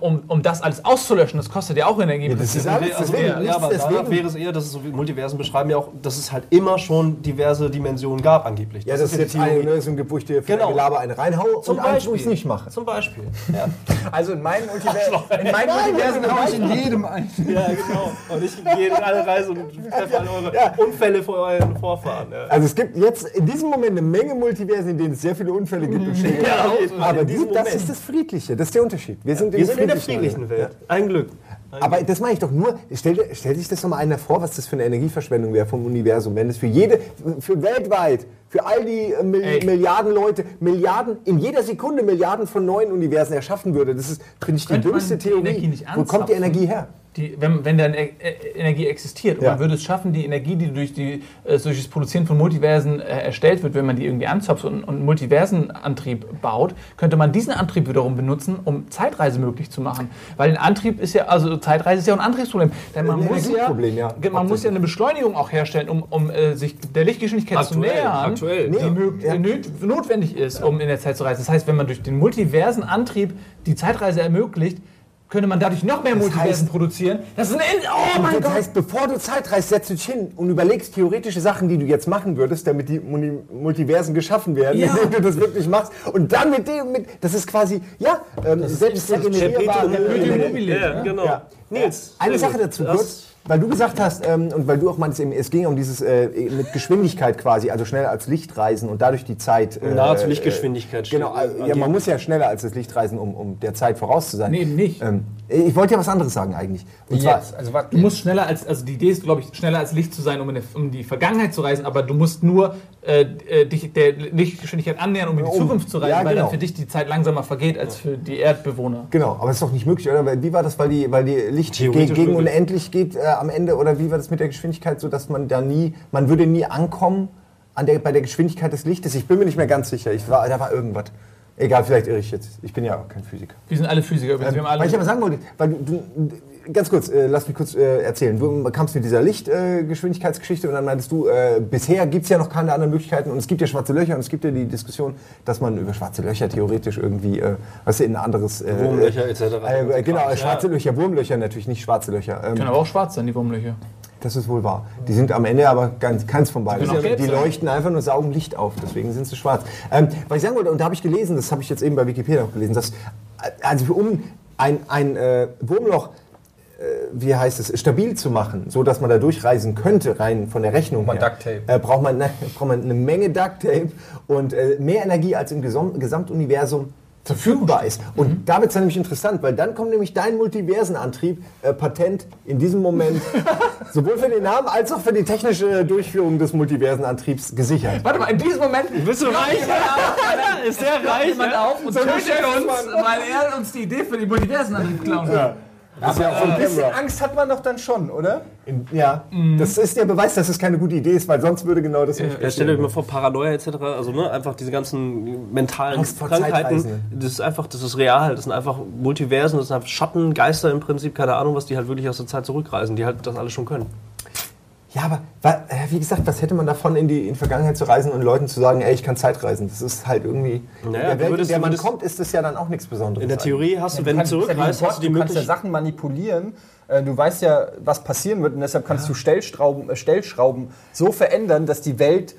um, um das alles auszulöschen? Das kostet ja auch Energie. Ja, das ist Also, alles, also, deswegen, ja, nichts aber danach deswegen. wäre es eher, dass es so wie Multiversen beschreiben ja auch, dass es halt immer schon diverse Dimensionen gab angeblich. Ja, dass es ist jetzt ein. Universum gibt, wo ich dir für Genau. ein Gelaber eine reinhau Zum und eins, wo Beispiel. ich es nicht mache. Zum Beispiel. Ja, Also in meinem Universum, in meinem Universum haue ich in jedem ein. ja genau. Und ich gehe in alle Reise und treffe alle eure Unfälle vor euren Vorfahren. Ja. Also es gibt jetzt in diesem Moment eine Menge Multiversen, in denen es sehr viele Unfälle gibt. Schläge. Ja, aber das ist das Friedliche, das ist der Unterschied. Wir sind, Wir sind in der friedlichen Welt. Ein Glück. Ein Aber das meine ich doch nur, stell, stell sich das doch mal einer vor, was das für eine Energieverschwendung wäre vom Universum, wenn es für jede, für weltweit, für all die äh, Mil Ey. Milliarden Leute, Milliarden, in jeder Sekunde Milliarden von neuen Universen erschaffen würde. Das ist, finde ich, die Könnte dümmste Theorie. Wo kommt die? Energie her? Die, wenn, wenn dann e äh, Energie existiert und Ja. man würde es schaffen, die Energie, die durch, die, äh, durch das Produzieren von Multiversen äh, erstellt wird, wenn man die irgendwie anzapft und, und einen Multiversenantrieb baut, könnte man diesen Antrieb wiederum benutzen, um Zeitreise möglich zu machen. Weil ein Antrieb ist ja, also Zeitreise ist ja auch ein Antriebsproblem. Denn man Ein muss ja, ja. man muss ja eine Beschleunigung auch herstellen, um, um äh, sich der Lichtgeschwindigkeit zu Aktuell, nähern, aktuell, die ja. nöt- notwendig ist, um in der Zeit zu reisen. Das heißt, wenn man durch den Multiversenantrieb die Zeitreise ermöglicht, könnte man dadurch noch mehr Multiversen heißt- produzieren. Das ist ein In Oh mein das Gott! heißt, bevor du Zeit reist, setzt du dich hin und überlegst theoretische Sachen, die du jetzt machen würdest, damit die Multiversen geschaffen werden, Ja. indem du das wirklich machst. Und dann mit dem, mit, das ist quasi, ja, ähm, selbst mobile. Ja, genau. Ja. Nils. Eine Sache dazu Das- kurz, weil du gesagt hast, ähm, und weil du auch meintest, eben, es ging um dieses äh, mit Geschwindigkeit quasi, also schneller als Licht reisen und dadurch die Zeit. Äh, Nahezu Lichtgeschwindigkeit. Genau, äh, ja, man muss ja schneller als das Licht reisen, um, um der Zeit voraus zu sein. Nee, eben nicht. Ähm, ich wollte ja was anderes sagen eigentlich. Und zwar, Jetzt, also Du musst schneller als, also die Idee ist, glaube ich, schneller als Licht zu sein, um in, der, um die Vergangenheit zu reisen, aber du musst nur äh, äh, dich der Lichtgeschwindigkeit annähern, um in die Um- Zukunft zu reisen, ja, weil genau. dann für dich die Zeit langsamer vergeht als für die Erdbewohner. Genau, aber das ist doch nicht möglich, oder? Weil- Wie war das, weil die, weil die Licht gegen unendlich geht am Ende? Oder wie war das mit der Geschwindigkeit, so dass man da nie, man würde nie ankommen an der, bei der Geschwindigkeit des Lichtes? Ich bin mir nicht mehr ganz sicher. Ich war, da war irgendwas. Egal, vielleicht irre ich jetzt. Ich bin ja auch kein Physiker. Wir sind alle Physiker übrigens. wir haben alle Weil ich aber sagen wollte, weil du, du ganz kurz, äh, lass mich kurz äh, erzählen. Du kamst mit dieser Lichtgeschwindigkeitsgeschichte äh, Geschwindigkeitsgeschichte und dann meintest du, äh, bisher gibt es ja noch keine anderen Möglichkeiten und es gibt ja schwarze Löcher und es gibt ja die Diskussion, dass man über schwarze Löcher theoretisch irgendwie, äh, was in ein anderes... Äh, Wurmlöcher etc. Äh, genau, Ja. schwarze Löcher, Wurmlöcher natürlich, nicht schwarze Löcher. Ähm, können aber auch schwarz sein, die Wurmlöcher. Das ist wohl wahr. Die sind am Ende aber ganz, keins von beiden. Die sein. leuchten einfach nur saugen Licht auf, deswegen sind sie schwarz. Ähm, was ich sagen wollte, und da habe ich gelesen, das habe ich jetzt eben bei Wikipedia auch gelesen, dass, also um ein, ein äh, Wurmloch, wie heißt es, stabil zu machen, so dass man da durchreisen könnte, rein von der Rechnung man her, Duct Tape. Äh, braucht, man, ne, braucht man eine Menge Duct Tape und äh, mehr Energie als im Gesam Gesamtuniversum verfügbar ist. Und da wird es nämlich interessant, weil dann kommt nämlich dein Multiversenantrieb äh, patent in diesem Moment sowohl für den Namen als auch für die technische Durchführung des Multiversenantriebs gesichert. Warte mal, in diesem Moment Bist du reich? Ist der reich? jemand ja? auf und tötet uns, weil er uns die Idee für die Multiversenantrieb klauen will. Das ist ja Ein bisschen Camera. Angst hat man doch dann schon, oder? In- Ja, das ist der Beweis, dass es keine gute Idee ist, weil sonst würde genau das nicht Ja, stellt euch mal vor, Paranoia etc., also ne, einfach diese ganzen mentalen Angst vor Krankheiten, das ist einfach, das ist real, das sind einfach Multiversen, das sind einfach Schattengeister im Prinzip, keine Ahnung, was die halt wirklich aus der Zeit zurückreisen, die halt das alles schon können. Ja, aber äh, wie gesagt, was hätte man davon, in die, in die Vergangenheit zu reisen und Leuten zu sagen, ey, ich kann Zeitreisen? Das ist halt irgendwie. Naja, in der du Welt, würdest- in der du man kommt, ist das ja dann auch nichts Besonderes. In der Theorie hast du, wenn du ja zurückreist, hast du die Gott, kannst ja Möglichkeit. Sachen manipulieren. Äh, Du weißt ja, was passieren wird und deshalb kannst du Stellschrauben, äh, Stellschrauben so verändern, dass die Welt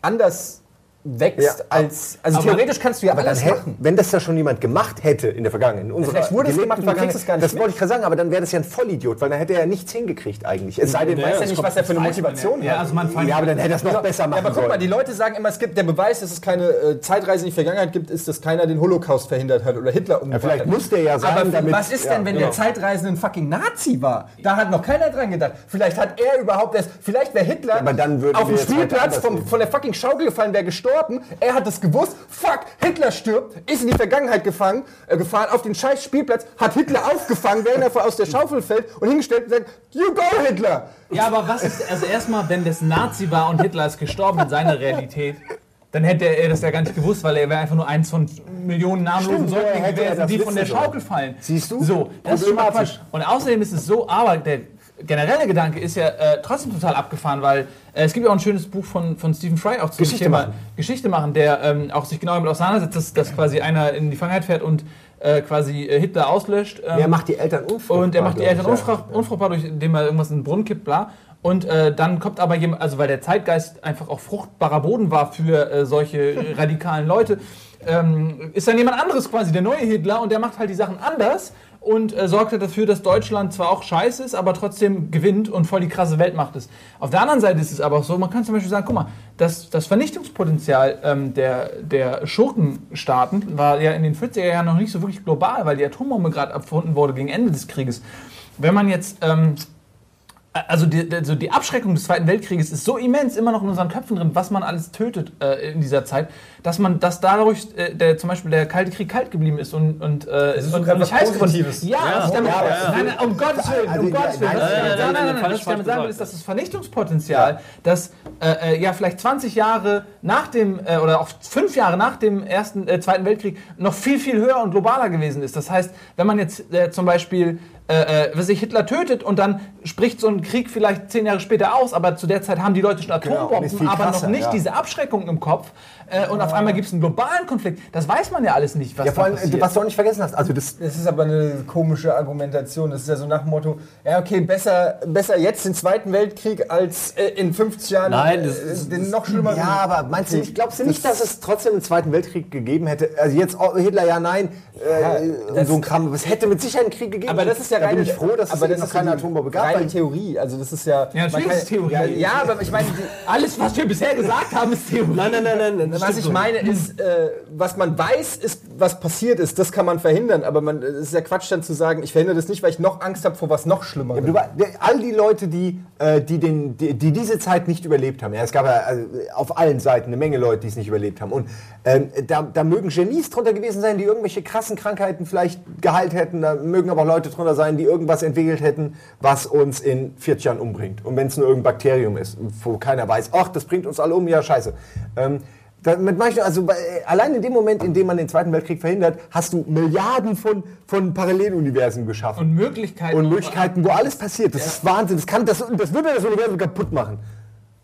anders wächst Ja, als. Also theoretisch kannst du ja Aber dann alles hätte, machen. wenn das ja schon jemand gemacht hätte in der Vergangenheit, in unserer vielleicht wurde es gemacht du kriegst es gar nicht das mit. wollte ich gerade sagen, aber dann wäre das ja ein Vollidiot, weil dann hätte er ja nichts hingekriegt eigentlich. Es sei denn, Du weißt ja nicht, was er für eine weiß Motivation ja. hat. Ja, also man ja, aber dann hätte er es noch besser Ja, machen aber guck mal, die Leute sagen immer, es gibt der Beweis, dass es keine äh, Zeitreise in die Vergangenheit gibt, ist, dass keiner den Holocaust verhindert hat oder Hitler umgebracht vielleicht hat. muss der ja sein, aber damit- was ist ja, denn, wenn genau. der Zeitreisende ein fucking Nazi war? Da hat noch keiner dran gedacht. Vielleicht hat er überhaupt erst, vielleicht wäre Hitler dann auf dem heute Spielplatz von der fucking Schaukel gefallen, wäre gestorben. Er hat es gewusst. Fuck, Hitler stirbt, ist in die Vergangenheit gefangen, äh, gefahren, auf den scheiß Spielplatz, hat Hitler aufgefangen, während er aus der Schaufel fällt und hingestellt und sagt, you go Hitler. Ja, aber was ist, also erstmal, wenn das Nazi war und Hitler ist gestorben in seiner Realität, dann hätte er das ja gar nicht gewusst, weil er wäre einfach nur eins von Millionen namenlosen Säuglingen gewesen, das die von der? Schaukel fallen. Siehst du? So, das ist schon mal. Quatsch. Und außerdem ist es so, aber der generelle Gedanke ist ja äh, trotzdem total abgefahren, weil äh, es gibt ja auch ein schönes Buch von, von Stephen Fry auch zum Geschichte Thema machen. Geschichte machen, der ähm, auch sich genau damit auseinandersetzt, dass, dass quasi einer in die Vergangenheit fährt und äh, quasi äh, Hitler auslöscht. Ähm, Er macht die Eltern unfruchtbar. und er macht die Eltern ich, unfrucht, unfruchtbar, durch indem er irgendwas in den Brunnen kippt, bla. Und äh, dann kommt aber jemand, also weil der Zeitgeist einfach auch fruchtbarer Boden war für äh, solche radikalen Leute, ähm, ist dann jemand anderes quasi, der neue Hitler, und der macht halt die Sachen anders und äh, sorgt halt dafür, dass Deutschland zwar auch scheiße ist, aber trotzdem gewinnt und voll die krasse Weltmacht ist. Auf der anderen Seite ist es aber auch so, man kann zum Beispiel sagen, guck mal, das, das Vernichtungspotenzial ähm, der, der Schurkenstaaten war ja in den 40er Jahren noch nicht so wirklich global, weil die Atombombe gerade erfunden wurde gegen Ende des Krieges. Wenn man jetzt ähm, also die, also die Abschreckung des Zweiten Weltkrieges ist so immens immer noch in unseren Köpfen drin, was man alles tötet äh, in dieser Zeit, dass man, dass dadurch äh, der, zum Beispiel der Kalte Krieg kalt geblieben ist und, und, äh, ist und, und nicht heiß geworden. Positives. Ja, was ich damit, ja, ja. Nein, um Gottes Willen, Also, um ja, Gottes Willen. nein, Was ich- nein, Nein, was damit sagen will, ist, dass das Vernichtungspotenzial, das äh, äh, ja vielleicht 20 Jahre nach dem, äh, oder auch fünf Jahre nach dem ersten, äh, Zweiten Weltkrieg noch viel, viel höher und globaler gewesen ist. Das heißt, wenn man jetzt zum Beispiel äh, äh, was sich Hitler tötet und dann spricht so ein Krieg vielleicht zehn Jahre später aus, aber zu der Zeit haben die Leute schon Genau, Atombomben, viel aber noch nicht ja. diese Abschreckung im Kopf. Äh, und auf einmal gibt es einen globalen Konflikt. Das weiß man ja alles nicht, was Ja, vor allem, passiert. was du auch nicht vergessen hast, also das, Das ist aber eine komische Argumentation. Das ist ja so nach dem Motto, ja okay, besser, besser jetzt den Zweiten Weltkrieg als äh, in 50 Jahren Nein, das äh, ist- den noch schlimmeren. Ja, aber meinst du nicht, glaubst du nicht, dass es trotzdem einen Zweiten Weltkrieg gegeben hätte? Also jetzt oh, Hitler ja, nein, äh, das- so ein Kram. Es hätte mit Sicherheit einen Krieg gegeben. Aber das ist ja da reine, bin ich froh, dass aber es das noch keine Atombombe gab. Reine Theorie. Also das ist ja. Ja, natürlich ist Theorie. Ja, ja, aber ich meine, die, alles, was wir bisher gesagt haben, ist Theorie. Nein, nein, nein, nein. Das was ich so. meine ist, äh, was man weiß, ist, was passiert ist. Das kann man verhindern. Aber man, es ist ja Quatsch dann zu sagen, ich verhindere das nicht, weil ich noch Angst habe vor was noch Schlimmerem. du, der- all die Leute, die, äh, die, den, die, die diese Zeit nicht überlebt haben, ja, es gab ja also, auf allen Seiten eine Menge Leute, die es nicht überlebt haben. Und ähm, da, da mögen Genies drunter gewesen sein, die irgendwelche krassen Krankheiten vielleicht geheilt hätten. Da mögen aber auch Leute drunter sein, die irgendwas entwickelt hätten, was uns in 40 Jahren umbringt. Und wenn es nur irgendein Bakterium ist, wo keiner weiß, ach, das bringt uns alle um, ja, scheiße. Ähm, damit nur, also bei, allein in dem Moment, in dem man den Zweiten Weltkrieg verhindert, hast du Milliarden von, von Paralleluniversen geschaffen Und Möglichkeiten. und Möglichkeiten, wo alles passiert. Das ist Wahnsinn. Das, kann, das, das würde das Universum kaputt machen.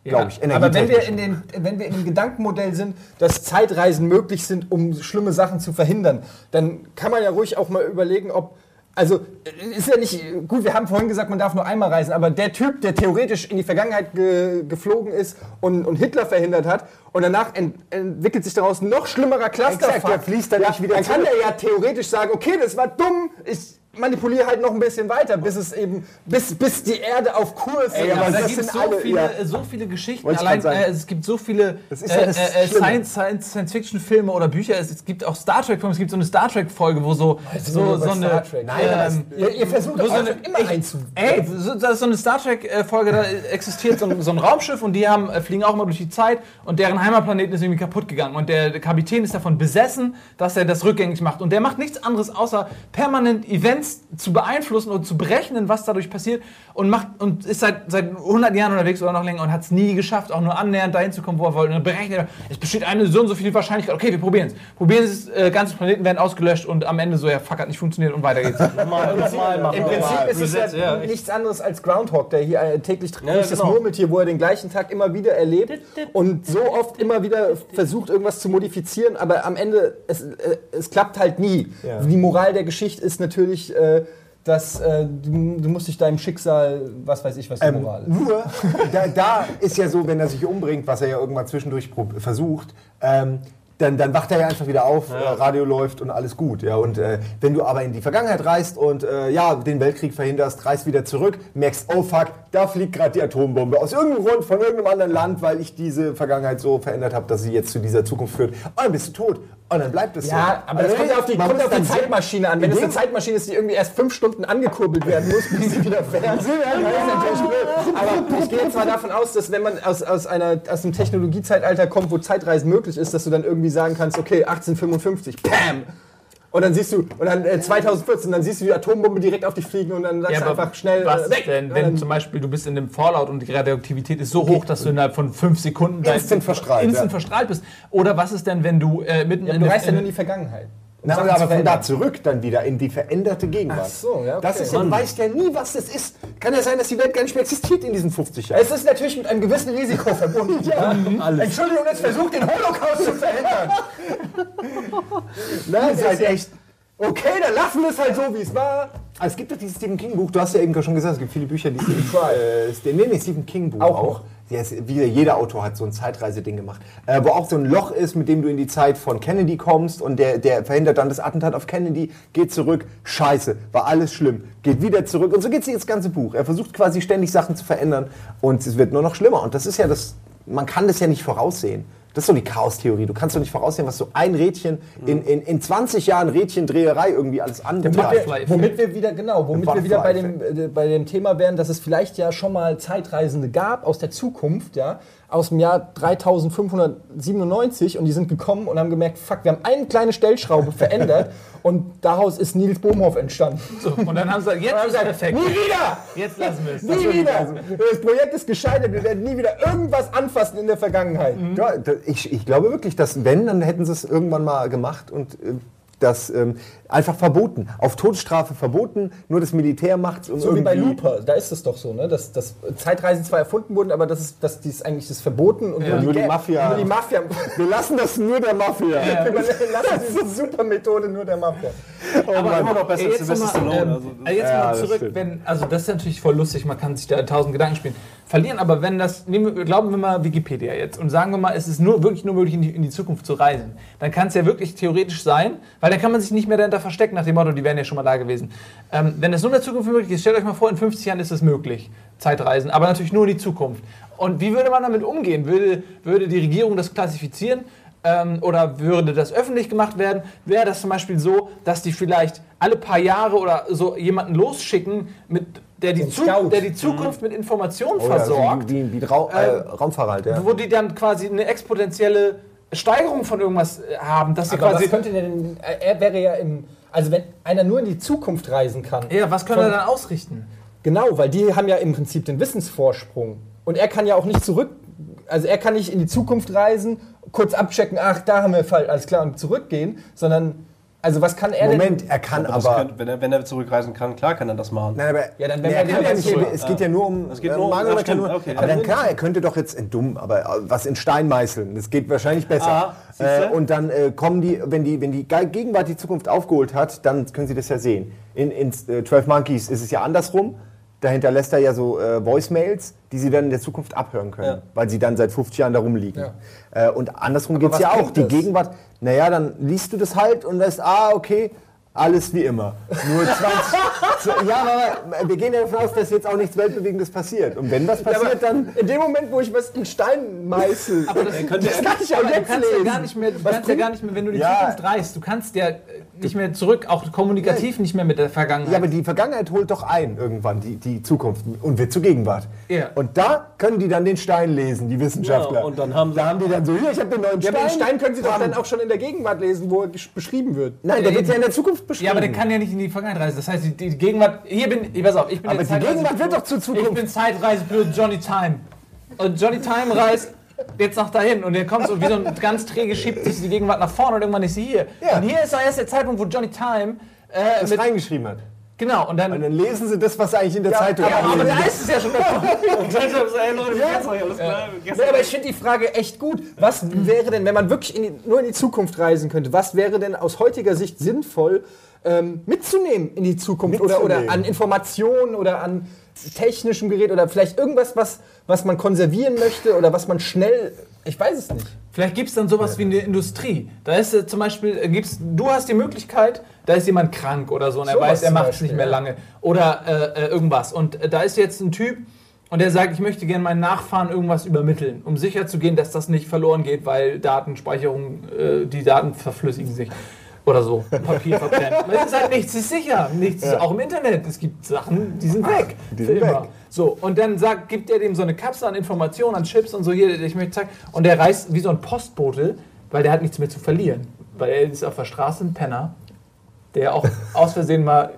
Glaube ich. Aber wenn wir, in den, wenn wir in dem Gedankenmodell sind, dass Zeitreisen möglich sind, um schlimme Sachen zu verhindern, dann kann man ja ruhig auch mal überlegen, ob. Also, äh, ist ja nicht. Gut, wir haben vorhin gesagt, man darf nur einmal reisen, aber der Typ, der theoretisch in die Vergangenheit ge, geflogen ist und, und Hitler verhindert hat und danach ent, entwickelt sich daraus ein noch schlimmerer Clusterfuck. Exakt, der fließt dann nicht wieder Dann kann der ja theoretisch sagen, okay, das war dumm, ich manipuliere halt noch ein bisschen weiter, bis es eben, bis, bis die Erde auf Kurs Ey, aber aber da gibt so, alle- viele, ja. äh, so viele Geschichten. Allein, äh, es gibt so viele ist ja äh, äh, Schlimme. Science, Science-Fiction-Filme oder Bücher. Es, es gibt auch Star Trek-Filme. Es gibt so eine Star Trek-Folge, wo so, so, so eine. Star Trek. Nein, ähm, Ihr, ihr versucht so eine, immer ich, einzu. Ey, so, das ist so eine Star Trek-Folge, da existiert so ein, so ein Raumschiff und die haben, äh, fliegen auch immer durch die Zeit und deren Heimatplaneten ist irgendwie kaputt gegangen. Und der, der Kapitän ist davon besessen, dass er das rückgängig macht. Und der macht nichts anderes, außer permanent Events Intelligenz zu beeinflussen und zu berechnen, was dadurch passiert und macht und ist seit, seit 100 Jahren unterwegs oder noch länger und hat es nie geschafft, auch nur annähernd dahin zu kommen, wo er wollte. Und dann berechnet er, es besteht eine so und so viel Wahrscheinlichkeit. Okay, wir probieren es. Probieren es, äh, ganze Planeten werden ausgelöscht und am Ende so, ja, fuck, hat nicht funktioniert und weiter geht's. Nochmal, nochmal machen. Im Prinzip ist es ja, Reset, ja, echt. nichts anderes als Groundhog, der hier äh, täglich Ja, durch das genau. Murmeltier, wo er den gleichen Tag immer wieder erlebt und so oft immer wieder versucht, irgendwas zu modifizieren, aber am Ende, es, äh, es klappt halt nie. Ja. Die Moral der Geschichte ist natürlich, äh, dass äh, du, du musst dich deinem Schicksal, was weiß ich, was die Ähm, Moral ist. nur, da, da ist ja so, wenn er sich umbringt, was er ja irgendwann zwischendurch versucht, ähm, dann, dann wacht er ja einfach wieder auf, äh, Radio läuft und alles gut. Ja? Und äh, wenn du aber in die Vergangenheit reist und äh, ja, den Weltkrieg verhinderst, reist wieder zurück, merkst, oh fuck, da fliegt gerade die Atombombe. Aus irgendeinem Grund von irgendeinem anderen Land, weil ich diese Vergangenheit so verändert habe, dass sie jetzt zu dieser Zukunft führt. Und dann bist du tot. Und dann bleibt es so. Ja, aber das Also, kommt ja auf die, kommt auf die Zeitmaschine an. Wenn es eine Zeitmaschine ist, die irgendwie erst fünf Stunden angekurbelt werden muss, bis sie wieder fährt, das ist natürlich blöd. Aber ich gehe jetzt mal davon aus, dass wenn man aus, aus, einer, aus einem Technologiezeitalter kommt, wo Zeitreisen möglich ist, dass du dann irgendwie sagen kannst, okay, 1855, bam! Und dann siehst du, und dann äh, 2014, dann siehst du die Atombombe direkt auf dich fliegen und dann sagst du einfach schnell was äh, weg. denn, Ja, wenn zum Beispiel du bist in dem Fallout und die Radioaktivität ist so hoch, dass du innerhalb von fünf Sekunden Instant verstrahlt, instant ja. verstrahlt bist? Oder was ist denn, wenn du äh, mitten ja, in du reist ja nur in, die Vergangenheit. Um Na, aber zu von da zurück dann wieder in die veränderte Gegenwart. Ach so, ja, okay. Das ist ja, du weißt ja nie, was das ist. Kann ja sein, dass die Welt gar nicht mehr existiert in diesen 50 Jahren. Es ist natürlich mit einem gewissen Risiko verbunden. ja, Entschuldigung, jetzt versucht den Holocaust zu verhindern. Nein, ist halt echt. Okay, dann lassen wir es halt so, wie es war. Also es gibt doch dieses Stephen King Buch, du hast ja eben schon gesagt, es gibt viele Bücher, die Stephen, äh, nee, nee, Stephen King Buch Auch auch. Noch. Ja, es, wie jeder Autor hat so ein Zeitreiseding gemacht, äh, wo auch so ein Loch ist, mit dem du in die Zeit von Kennedy kommst und der, der verhindert dann das Attentat auf Kennedy, geht zurück, scheiße, war alles schlimm, geht wieder zurück und so geht das ganze Buch. Er versucht quasi ständig Sachen zu verändern und es wird nur noch schlimmer und das ist ja das, man kann das ja nicht voraussehen. Das ist so die Chaos-Theorie. Du kannst doch nicht voraussehen, was so ein Rädchen in, in, in 20 Jahren Rädchendreherei irgendwie alles Womit antreibt. wir, womit wir wieder, genau, womit wir wieder bei dem, äh, bei dem Thema wären, dass es vielleicht ja schon mal Zeitreisende gab aus der Zukunft, ja, aus dem Jahr 3597 und die sind gekommen und haben gemerkt, fuck, wir haben eine kleine Stellschraube verändert und daraus ist Nils Bohmhoff entstanden. so, und dann haben sie gesagt, jetzt ist gesagt, perfekt. Nie wieder! Jetzt lassen wir es. Nie wieder! Das Projekt ist gescheitert, wir werden nie wieder irgendwas anfassen in der Vergangenheit. Ja, da- ich, ich glaube wirklich, dass wenn, dann hätten sie es irgendwann mal gemacht und äh, das ähm, einfach verboten. Auf Todesstrafe verboten, nur das Militär macht um So wie bei Looper, da ist es doch so, ne? dass, dass Zeitreisen zwar erfunden wurden, aber das ist, dass dies eigentlich das verboten und nur die Ga- Mafia. Nur die Mafia. Wir lassen das nur der Mafia. Wir lassen diese super Methode nur der Mafia. Aber immer noch besser Ey, als jetzt Sylvester mal, Stallone. ähm, Also, jetzt Ja, mal das zurück, wenn, also das ist natürlich voll lustig, man kann sich da tausend Gedanken spielen. Verlieren, aber wenn das, nehmen glauben wir mal Wikipedia jetzt und sagen wir mal, es ist nur wirklich nur möglich, in die, in die Zukunft zu reisen, dann kann es ja wirklich theoretisch sein, weil dann kann man sich nicht mehr dahinter verstecken, nach dem Motto, die wären ja schon mal da gewesen. Ähm, wenn es nur in der Zukunft möglich ist, stellt euch mal vor, in 50 Jahren ist es möglich, Zeitreisen, aber natürlich nur in die Zukunft. Und wie würde man damit umgehen? Würde, würde die Regierung das klassifizieren? ähm, oder würde das öffentlich gemacht werden, wäre das zum Beispiel so, dass die vielleicht alle paar Jahre oder so jemanden losschicken, mit, der, die der die Zukunft mit Informationen Oh ja, versorgt, Wie, wie, wie Rau äh, Raumfahrer halt, ja. wo die dann quasi eine exponentielle Steigerung von irgendwas äh, haben, dass sie Aber quasi... was könnte denn, er wäre ja im, also wenn einer nur in die Zukunft reisen kann. ja, was können wir dann ausrichten? Genau, weil die haben ja im Prinzip den Wissensvorsprung. Und er kann ja auch nicht zurück, also er kann nicht in die Zukunft reisen, kurz abchecken, ach, da haben wir Fall, alles klar, und zurückgehen, sondern, also was kann er Moment, denn? er kann aber aber. könnte, wenn, er, wenn er zurückreisen kann, klar kann er das machen. Nein, aber Ja, dann nee, wenn er wir kann ja nicht, zurück- es geht ja nur um. Es geht äh, nur um- Manuel ach, kann nur, okay. aber dann klar, er könnte doch jetzt in dumm, aber äh, was in Stein meißeln. Das geht wahrscheinlich besser. Ah, äh, und dann äh, kommen die, wenn die, wenn die Ge- Gegenwart die Zukunft aufgeholt hat, dann können sie das ja sehen. In, in äh, 12 Monkeys ist es ja andersrum. Da hinterlässt er ja so äh, Voicemails, die sie dann in der Zukunft abhören können, Ja. weil sie dann seit 50 Jahren da rumliegen. Ja. Äh, und andersrum geht es ja auch. Die das? Gegenwart, naja, dann liest du das halt und lässt, ah, okay, alles wie immer. Nur 20. so, ja, aber wir gehen ja davon aus, dass jetzt auch nichts Weltbewegendes passiert. Und wenn was passiert, dann. in dem Moment, wo ich was in Stein meißel, Aber das, könnte- das kann ich ja du jetzt kannst ja lesen. gar nicht mehr, du Was kannst ja gar nicht mehr, wenn du die Ja. Zukunft reist, du kannst ja, nicht mehr zurück, auch kommunikativ nicht mehr mit der Vergangenheit. Ja, aber die Vergangenheit holt doch ein irgendwann, die, die Zukunft, und wird zur Gegenwart. Ja. Und da können die dann den Stein lesen, die Wissenschaftler. Ja, und dann haben sie- da haben die dann so, hier, ich habe den neuen Ja, Stein. aber den Stein können Sie doch dann auch schon in der Gegenwart lesen, wo er beschrieben wird. Nein, der wird ja in der Zukunft beschrieben. ja, aber der kann ja nicht in die Vergangenheit reisen. Das heißt, die, die Gegenwart. Hier bin ich, pass auf, ich bin Aber der die Gegenwart wird doch zur Zukunft. Ich bin Zeitreisepilot Johnny Time. Und Johnny Time reist jetzt nach dahin und der kommt so wie so ein ganz träge, schiebt sich die Gegenwart nach vorne und irgendwann ist sie hier. Ja. Und hier ist doch erst der Zeitpunkt, wo Johnny Time. Äh, das mit, reingeschrieben hat. genau, und dann. Und dann lesen sie das, was eigentlich in der Zeitung ja, aber da ist es ja schon. Und dann so, ey Leute, geht's euch? Alles klar? Nee, aber ich finde die Frage echt gut. Was wäre denn, wenn man wirklich in die, nur in die Zukunft reisen könnte, was wäre denn aus heutiger Sicht sinnvoll ähm, mitzunehmen in die Zukunft oder, oder an Informationen oder an technischem Gerät oder vielleicht irgendwas, was, was man konservieren möchte oder was man schnell, ich weiß es nicht. Vielleicht gibt es dann sowas wie eine Industrie. Da ist äh, zum Beispiel, äh, gibt's, du hast die Möglichkeit, da ist jemand krank oder so und er weiß, er macht es nicht mehr lange. Oder äh, äh, irgendwas. Und da ist jetzt ein Typ und der sagt, ich möchte gerne meinen Nachfahren irgendwas übermitteln, um sicher zu gehen, dass das nicht verloren geht, weil Datenspeicherung, äh, die Daten verflüssigen sich. Oder so, Papier verbrennt. Es ist halt nichts ist sicher. Nichts ist auch im Internet. Es gibt Sachen, die sind weg. die sind immer. weg. So, und dann sagt, gibt er dem so eine Kapsel an Informationen, an Chips und so, hier, ich möchte zeigen. Und der reist wie so ein Postbote, weil der hat nichts mehr zu verlieren. Weil er ist auf der Straße ein Penner, der auch aus Versehen mal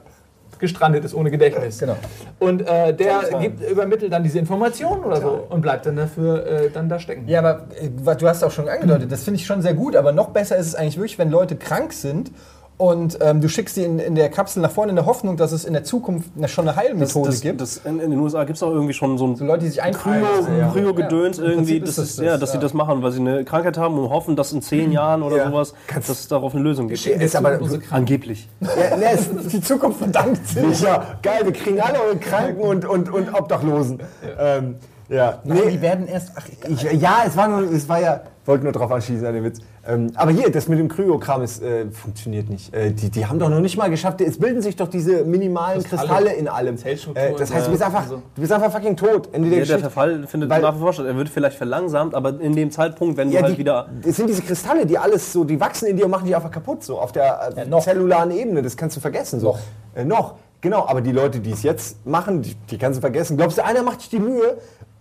gestrandet ist ohne Gedächtnis. Genau. Und äh, der gibt, übermittelt dann diese Informationen oder so und bleibt dann dafür äh, dann da stecken. Ja, aber äh, du hast auch schon angedeutet, das finde ich schon sehr gut, aber noch besser ist es eigentlich wirklich, wenn Leute krank sind und ähm, du schickst sie in, in der Kapsel nach vorne in der Hoffnung, dass es in der Zukunft eine, schon eine Das, Heilmethode das, gibt. das, in, in den USA gibt es auch irgendwie schon so ein so Leute, die sich. Kryo-Gedöns Ja, irgendwie, das ist ist, das ja, das, dass sie ja. das machen, weil sie eine Krankheit haben und hoffen, dass in zehn Jahren oder Ja. sowas, dass es darauf eine Lösung gibt. Ist aber Angeblich. ja, ne, es ist die Zukunft verdankt sich. Ja, geil, wir kriegen alle eure Kranken und, und, und Obdachlosen. Ja, ähm, ja. Nee, Nee, die werden erst. Ach, ich, ja, es war, nur, es war ja, wollte nur drauf anschließen an den Witz. Ähm, aber hier, das mit dem Kryokram ist, äh, funktioniert nicht. Äh, die, die haben doch noch nicht mal geschafft, es bilden sich doch diese minimalen Kristalle. Kristalle in allem. Äh, das heißt, du bist einfach, du bist einfach fucking tot. Ende der Ja, der. Verfall findet Weil- nach wie vor statt. Er wird vielleicht verlangsamt, aber in dem Zeitpunkt, wenn du Ja, halt die, wieder. es sind diese Kristalle, die alles so, die wachsen in dir und machen dich einfach kaputt, so auf der äh, noch. zellularen Ebene. Das kannst du vergessen. So. Noch. Äh, noch, genau. Aber die Leute, die es jetzt machen, die, die kannst du vergessen. Glaubst du, einer macht sich die Mühe,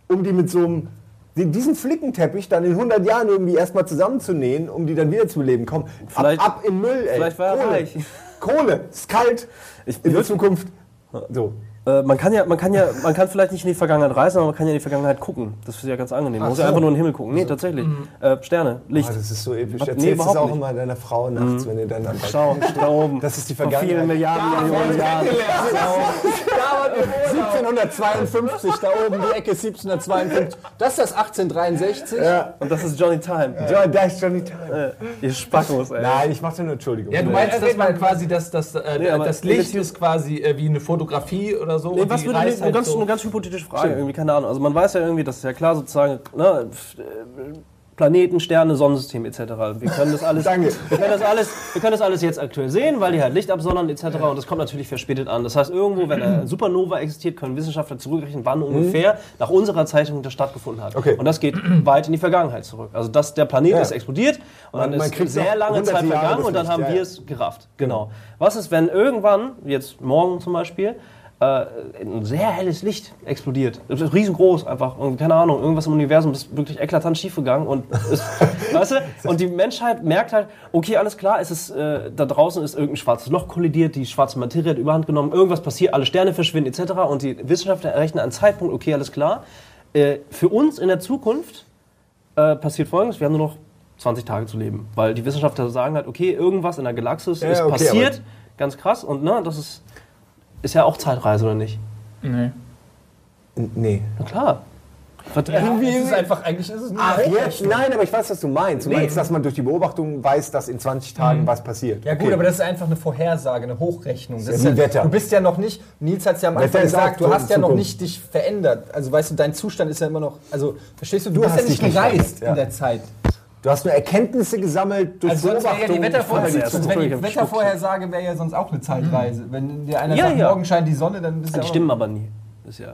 um die mit so einem diesen Flickenteppich dann in 100 Jahren irgendwie erstmal zusammenzunähen, um die dann wieder zu beleben. Komm, ab, ab in Müll, ey. vielleicht war er Kohle. reich. Kohle, ist kalt. Ich- in der Zukunft. So. Äh, man kann ja, man kann ja, man kann vielleicht nicht in die Vergangenheit reisen, aber man kann ja in die Vergangenheit gucken. Das ist ja ganz angenehm. Man muss ja so. einfach nur in den Himmel gucken. Nee, tatsächlich. Äh, Sterne, Licht. Oh, das ist so episch. Was? Nee, überhaupt es auch nicht. immer deiner Frau nachts, wenn ihr dann am Schau, da oben. Das ist die Vor Vergangenheit. vielen Milliarden, Millionen Jahren. 1752, da oben die Ecke 1752. Das ist das 1863. Ja. Und das ist Johnny Time. John, da ist Johnny Time. Äh, ihr Spackos, ey. Nein, ich machte nur Entschuldigung. Ja, du meinst, dass man quasi das, das, äh, Nee, das Licht ist quasi äh, wie eine Fotografie oder so. Nee, und was würde eine, halt ganz, so. eine ganz hypothetische Frage, irgendwie, keine Ahnung. Also man weiß ja irgendwie, das ist ja klar sozusagen, ne, Planeten, Sterne, Sonnensystem etc. Wir können das alles, Danke. Wir können das alles, wir können das alles jetzt aktuell sehen, weil die halt Licht absondern etc. Und das kommt natürlich verspätet an. Das heißt, irgendwo, wenn eine Supernova existiert, können Wissenschaftler zurückrechnen, wann ungefähr nach unserer Zeitung das stattgefunden hat. Mhm. Okay. Und das geht weit in die Vergangenheit zurück. Also dass der Planet Ja. ist explodiert und Man- dann man ist sehr lange Zeit Jahre vergangen und dann haben ja, wir es gerafft. Genau. Was ist, wenn irgendwann, jetzt morgen zum Beispiel, ein sehr helles Licht explodiert. Das ist riesengroß einfach. Und keine Ahnung, irgendwas im Universum ist wirklich eklatant schiefgegangen. Und, ist, weißt du? und die Menschheit merkt halt, okay, alles klar, es ist, äh, da draußen ist irgendein schwarzes Loch kollidiert, die schwarze Materie hat überhand genommen, irgendwas passiert, alle Sterne verschwinden etc. Und die Wissenschaftler errechnen einen Zeitpunkt, okay, alles klar. Äh, für uns in der Zukunft äh, passiert folgendes, wir haben nur noch 20 Tage zu leben. Weil die Wissenschaftler sagen halt, okay, irgendwas in der Galaxis Ja, ist okay, passiert, ganz krass. Und ne, das ist, ist ja auch Zeitreise, oder nicht? Nee. Nee. Na klar. Was, Irgendwie ist es einfach, eigentlich ist es nur Ach, jetzt? Nein, aber ich weiß, was du meinst. Du Nee. meinst, dass man durch die Beobachtung weiß, dass in 20 Tagen was passiert. Ja gut, Okay. aber das ist einfach eine Vorhersage, eine Hochrechnung. Das ja ist ja, Wetter. Du bist ja noch nicht, Nils hat es ja am Anfang gesagt, du hast ja noch nicht dich verändert. Also weißt du, dein Zustand ist ja immer noch, also verstehst du, du, Du bist hast ja nicht gereist ja. in der Zeit. Du hast nur Erkenntnisse gesammelt durch Also sonst wäre ja Beobachtung. die Wettervorhersage, Vorher- sonst wäre die Vorher- Wettervorhersage wäre ja sonst auch eine Zeitreise. Wenn dir einer Ja, sagt, ja. morgen scheint die Sonne, dann bist du die ja stimmen aber nie. Ist ja.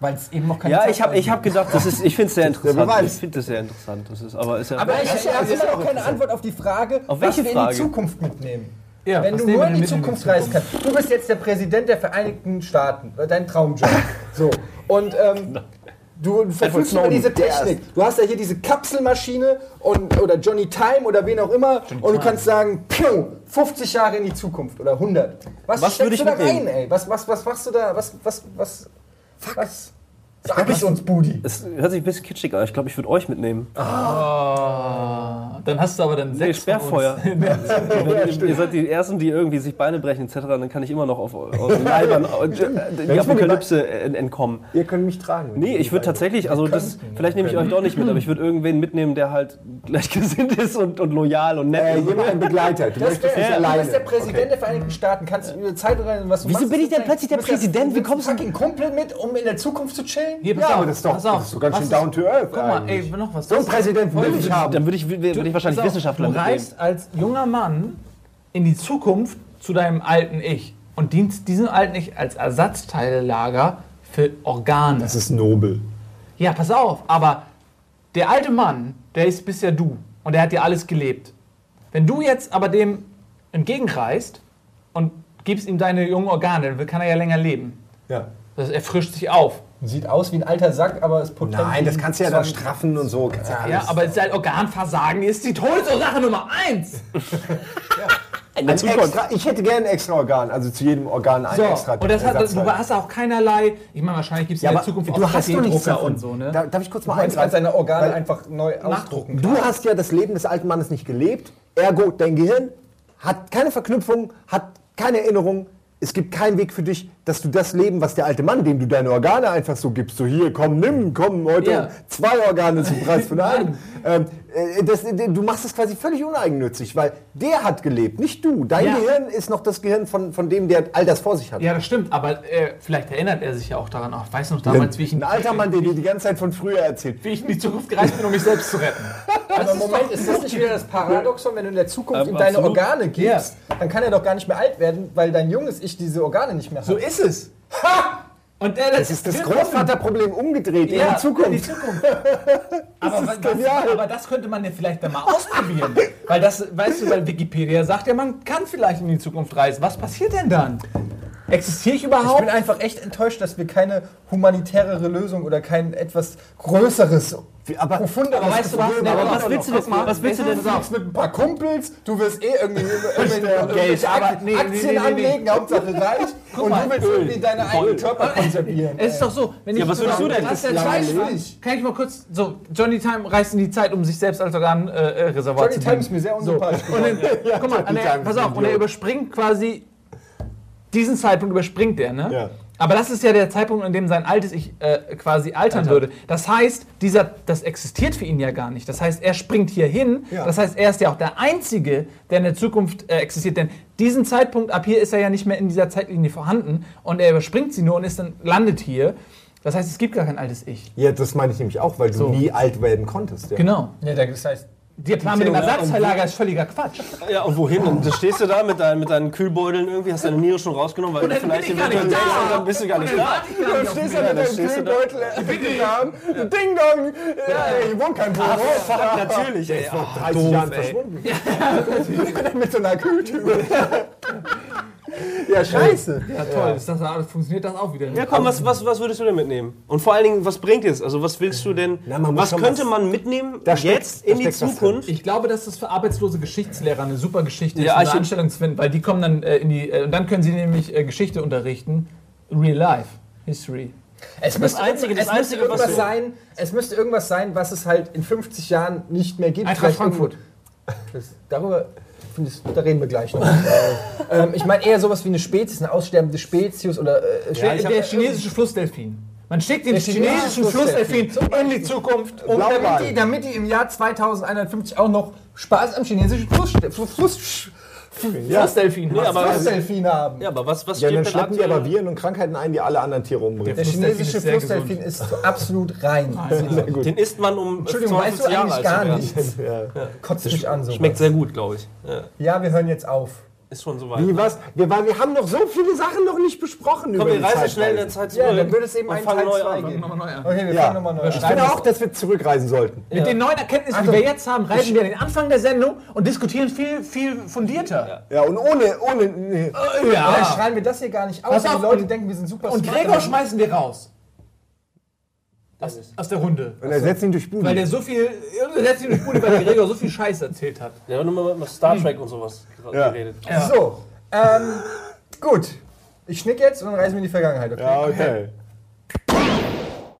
Weil es eben noch keine Ja, ich habe ich hab gedacht, das ist, ich finde es sehr interessant. Ich finde das sehr interessant. Das ist, aber ist ja, Aber ich Das ist ja- habe immer auch noch keine Antwort auf die Frage, Auf was welche wir in Frage? die Zukunft mitnehmen. Ja, Wenn was du nur wir in die Zukunft reisen kannst. Du bist jetzt der Präsident der Vereinigten Staaten. Dein Traumjob. So. Und ähm, du verfügst über diese Technik. Du hast ja hier diese Kapselmaschine und, oder Johnny Time oder wen auch immer. und du kannst sagen, piu, 50 Jahre in die Zukunft oder 100. Was, Was steckst du da mitnehmen? rein, ey? Was, was, was machst du da? Was, was, was, was? Sag es uns, Budi. Es hört sich ein bisschen kitschig an. Ich glaube, ich würde euch mitnehmen. Ah, dann hast du aber dann Nee, sechs uns. Sperrfeuer. ihr, ihr seid die Ersten, die irgendwie sich Beine brechen etc. Dann kann ich immer noch auf, aus den Leibern äh, die Apokalypse ent- entkommen. Ihr könnt mich tragen. Nee, ich würde tatsächlich, also das, vielleicht nehme ich euch doch nicht mit, aber ich würde irgendwen mitnehmen, der halt gleichgesinnt ist und, und loyal und nett. Äh, jemand, ein Begleiter. Du Das möchtest nicht du alleine. bist der Präsident der Vereinigten Staaten. Kannst du über Zeit rein, was du Wieso machst, bin ich denn plötzlich der du ja- Präsident? Wie du kommst du- fucking Kumpel mit, um in der Zukunft zu chillen? Hier, pass Ja, auf, aber das ist doch, pass auf. das ist so ganz schön down to earth. Guck mal, ey, noch was. so einen Präsidenten will ich haben. Dann würde ich, würde ich wahrscheinlich auf, Wissenschaftler Du mitnehmen. reist als junger Mann in die Zukunft zu deinem alten Ich und dienst diesem alten Ich als Ersatzteillager für Organe. Das ist nobel. Ja, pass auf, aber der alte Mann, der ist bisher du und der hat dir alles gelebt. Wenn du jetzt aber dem entgegenreist und gibst ihm deine jungen Organe, dann kann er ja länger leben. Ja. Das, er frischt sich auf. Sieht aus wie ein alter Sack, aber ist potent. Nein, das kannst du ja dann straffen und so. Kannst ja, Ja, aber sein Organversagen ist die Todesursache Nummer eins. In der Ein Zukunft. extra, ich hätte gerne ein extra Organ, also zu jedem Organ ein So, extra. und das hat, du Ersatzteil. hast auch keinerlei, ich meine, wahrscheinlich gibt es ja, in der Zukunft du auch hast doch nichts 3D-Drucker davon. und so, ne? Da, darf ich kurz mal Du man eingreifen? seine Organe Weil- einfach neu ausdrucken. Du hast ja das Leben des alten Mannes nicht gelebt, ergo dein Gehirn hat keine Verknüpfung, hat keine Erinnerung. Es gibt keinen Weg für dich, dass du das Leben, was der alte Mann, dem du deine Organe einfach so gibst, so hier, komm, nimm, komm, heute Ja. zwei Organe zum Preis von einem. ähm, äh, das, äh, du machst das quasi völlig uneigennützig, weil der hat gelebt, nicht du. Dein Ja. Gehirn ist noch das Gehirn von, von dem, der all das vor sich hat. Ja, das stimmt, aber äh, vielleicht erinnert er sich ja auch daran. Auch, weiß noch damals, wie ich, in, Ein alter Mann, der dir die ganze Zeit von früher erzählt. wie ich in die Zukunft gereist bin, um mich selbst zu retten. Aber Moment, ist das nicht wieder das Paradoxon, wenn du in der Zukunft Ähm, ihm deine absolut. Organe gibst, dann kann er doch gar nicht mehr alt werden, weil dein junges Ich diese Organe nicht mehr hat. So ist es. Und der, Das ist das Großvaterproblem umgedreht in ja, die Zukunft. In die Zukunft. aber, was, genial. aber das könnte man ja vielleicht dann mal ausprobieren. weil das, weißt du, weil Wikipedia sagt ja, man kann vielleicht in die Zukunft reisen. Was passiert denn dann? Existiere ich Ich überhaupt? bin einfach echt enttäuscht, dass wir keine humanitärere Lösung oder kein etwas Größeres, Aber- profunderes aber weißt du was? aber was willst du denn- was willst du denn Du fliegst mit ein paar Kumpels, du wirst eh irgendwie Geld, aber Aktien nee, nee, nee, nee, nee. anlegen, Hauptsache reich, und mal, du willst irgendwie deine eigenen Körper konservieren. Es ist doch so, wenn ich was würdest du denn? Das ist ja Das. Kann ich mal kurz so Johnny Time reist in die Zeit, um sich selbst als Organreservat äh, Reservat Johnny zu Time dienen. ist mir sehr unsympathisch Und dann, geworden. guck mal, und er, Time pass auf, und er überspringt quasi diesen Zeitpunkt überspringt er, ne? Ja. Aber das ist ja der Zeitpunkt, in dem sein altes Ich äh, quasi altern würde. Das heißt, dieser, das existiert für ihn ja gar nicht. Das heißt, er springt hier hin. Ja. Das heißt, er ist ja auch der Einzige, der in der Zukunft äh, existiert. Denn diesen Zeitpunkt, ab hier ist er ja nicht mehr in dieser Zeitlinie vorhanden. Und er überspringt sie nur und ist dann, landet hier. Das heißt, es gibt gar kein altes Ich. Ja, das meine ich nämlich auch, weil du So. nie alt werden konntest. Ja. Genau. Ja, das heißt, Der Plan mit dem Ersatzteillager ist völliger Quatsch. Ja, und wohin? Und stehst du da mit, deinen- mit deinen Kühlbeuteln irgendwie, hast deine Niere schon rausgenommen, weil du vielleicht bin ich gar nicht eventuell da. denkst, dann bist du gar nicht da. Du stehst da mit deinem. Kühlbeutel, Wickelrahmen, Ding Dong, ja, ey, hier wohnt kein Büro. Fuck, natürlich, ey. Vor Ah, 30 doof, Jahren verschwunden. mit so einer Kühltüte. ja, scheiße. Ja, toll. Ist das, funktioniert das auch wieder? Ja, komm, was, was, was würdest du denn mitnehmen? Und vor allen Dingen, was bringt es? Also, was willst du denn, Na, man was könnte was- man mitnehmen Da steckt- jetzt in die. Zukunft? Ich glaube, dass das für arbeitslose Geschichtslehrer eine super Geschichte Ja, ist, ich- eine Anstellung zu finden, weil die kommen dann äh, in die, äh, und dann können sie nämlich äh, Geschichte unterrichten, Real Life, History. Es müsste, Einzige- das es müsste Einzige, was irgendwas sein, es müsste irgendwas sein, was es halt in 50 Jahren nicht mehr gibt. Eintracht Frankfurt. Das, darüber, finde ich, da reden wir gleich noch. ähm, ich meine eher sowas wie eine Spezies, eine aussterbende Spezies oder äh, Der, ich hab- der chinesische Flussdelfin. Man schickt den Der chinesischen chinesische Flussdelfin in die Zukunft. Blauwal. damit die, damit die im Jahr 2150 auch noch Spaß am chinesischen Fluss, Fluss, Fluss, Flussdelfin. Nee, aber- Flussdelfin haben. Ja, aber was, was Ja, dann schleppen die aber Viren und Krankheiten ein, die alle anderen Tiere umbringen. Der chinesische ist Flussdelfin ist so absolut rein. Den isst man um Entschuldigung, weißt du 52 Jahre eigentlich gar nichts? Ja. Kotzt mich an so. Schmeckt sehr gut, glaube ich. Ja. Ja, wir hören jetzt auf. Ist schon soweit. Wie was? Wir, weil wir haben noch so viele Sachen noch nicht besprochen Komm, über wir reisen schnell in der. Zeit zurück. Ja, dann würde es eben einen Teil neu 2 an. geben. Okay, wir Ja. fangen nochmal neu an. Ich finde auch, dass wir zurückreisen sollten. Mit den neuen Erkenntnissen, die wir jetzt haben, reisen wir an den Anfang der Sendung und diskutieren viel, viel fundierter. Ja, und ohne, ohne, nee. Ja. Dann schreiben wir das hier gar nicht aus, Pass und auf, die Leute denken, wir sind super Und. Gregor schmeißen wir raus. Aus, aus der Runde. Und ersetzen ihn durch Budi. Weil der so viel, setzt ihn durch Bude, weil der Gregor so viel Scheiß erzählt hat. Der hat nur mal mit Star Trek und sowas Ja. geredet. So, ähm, gut. Ich schnick jetzt und dann reisen wir in die Vergangenheit, okay? Ja, okay.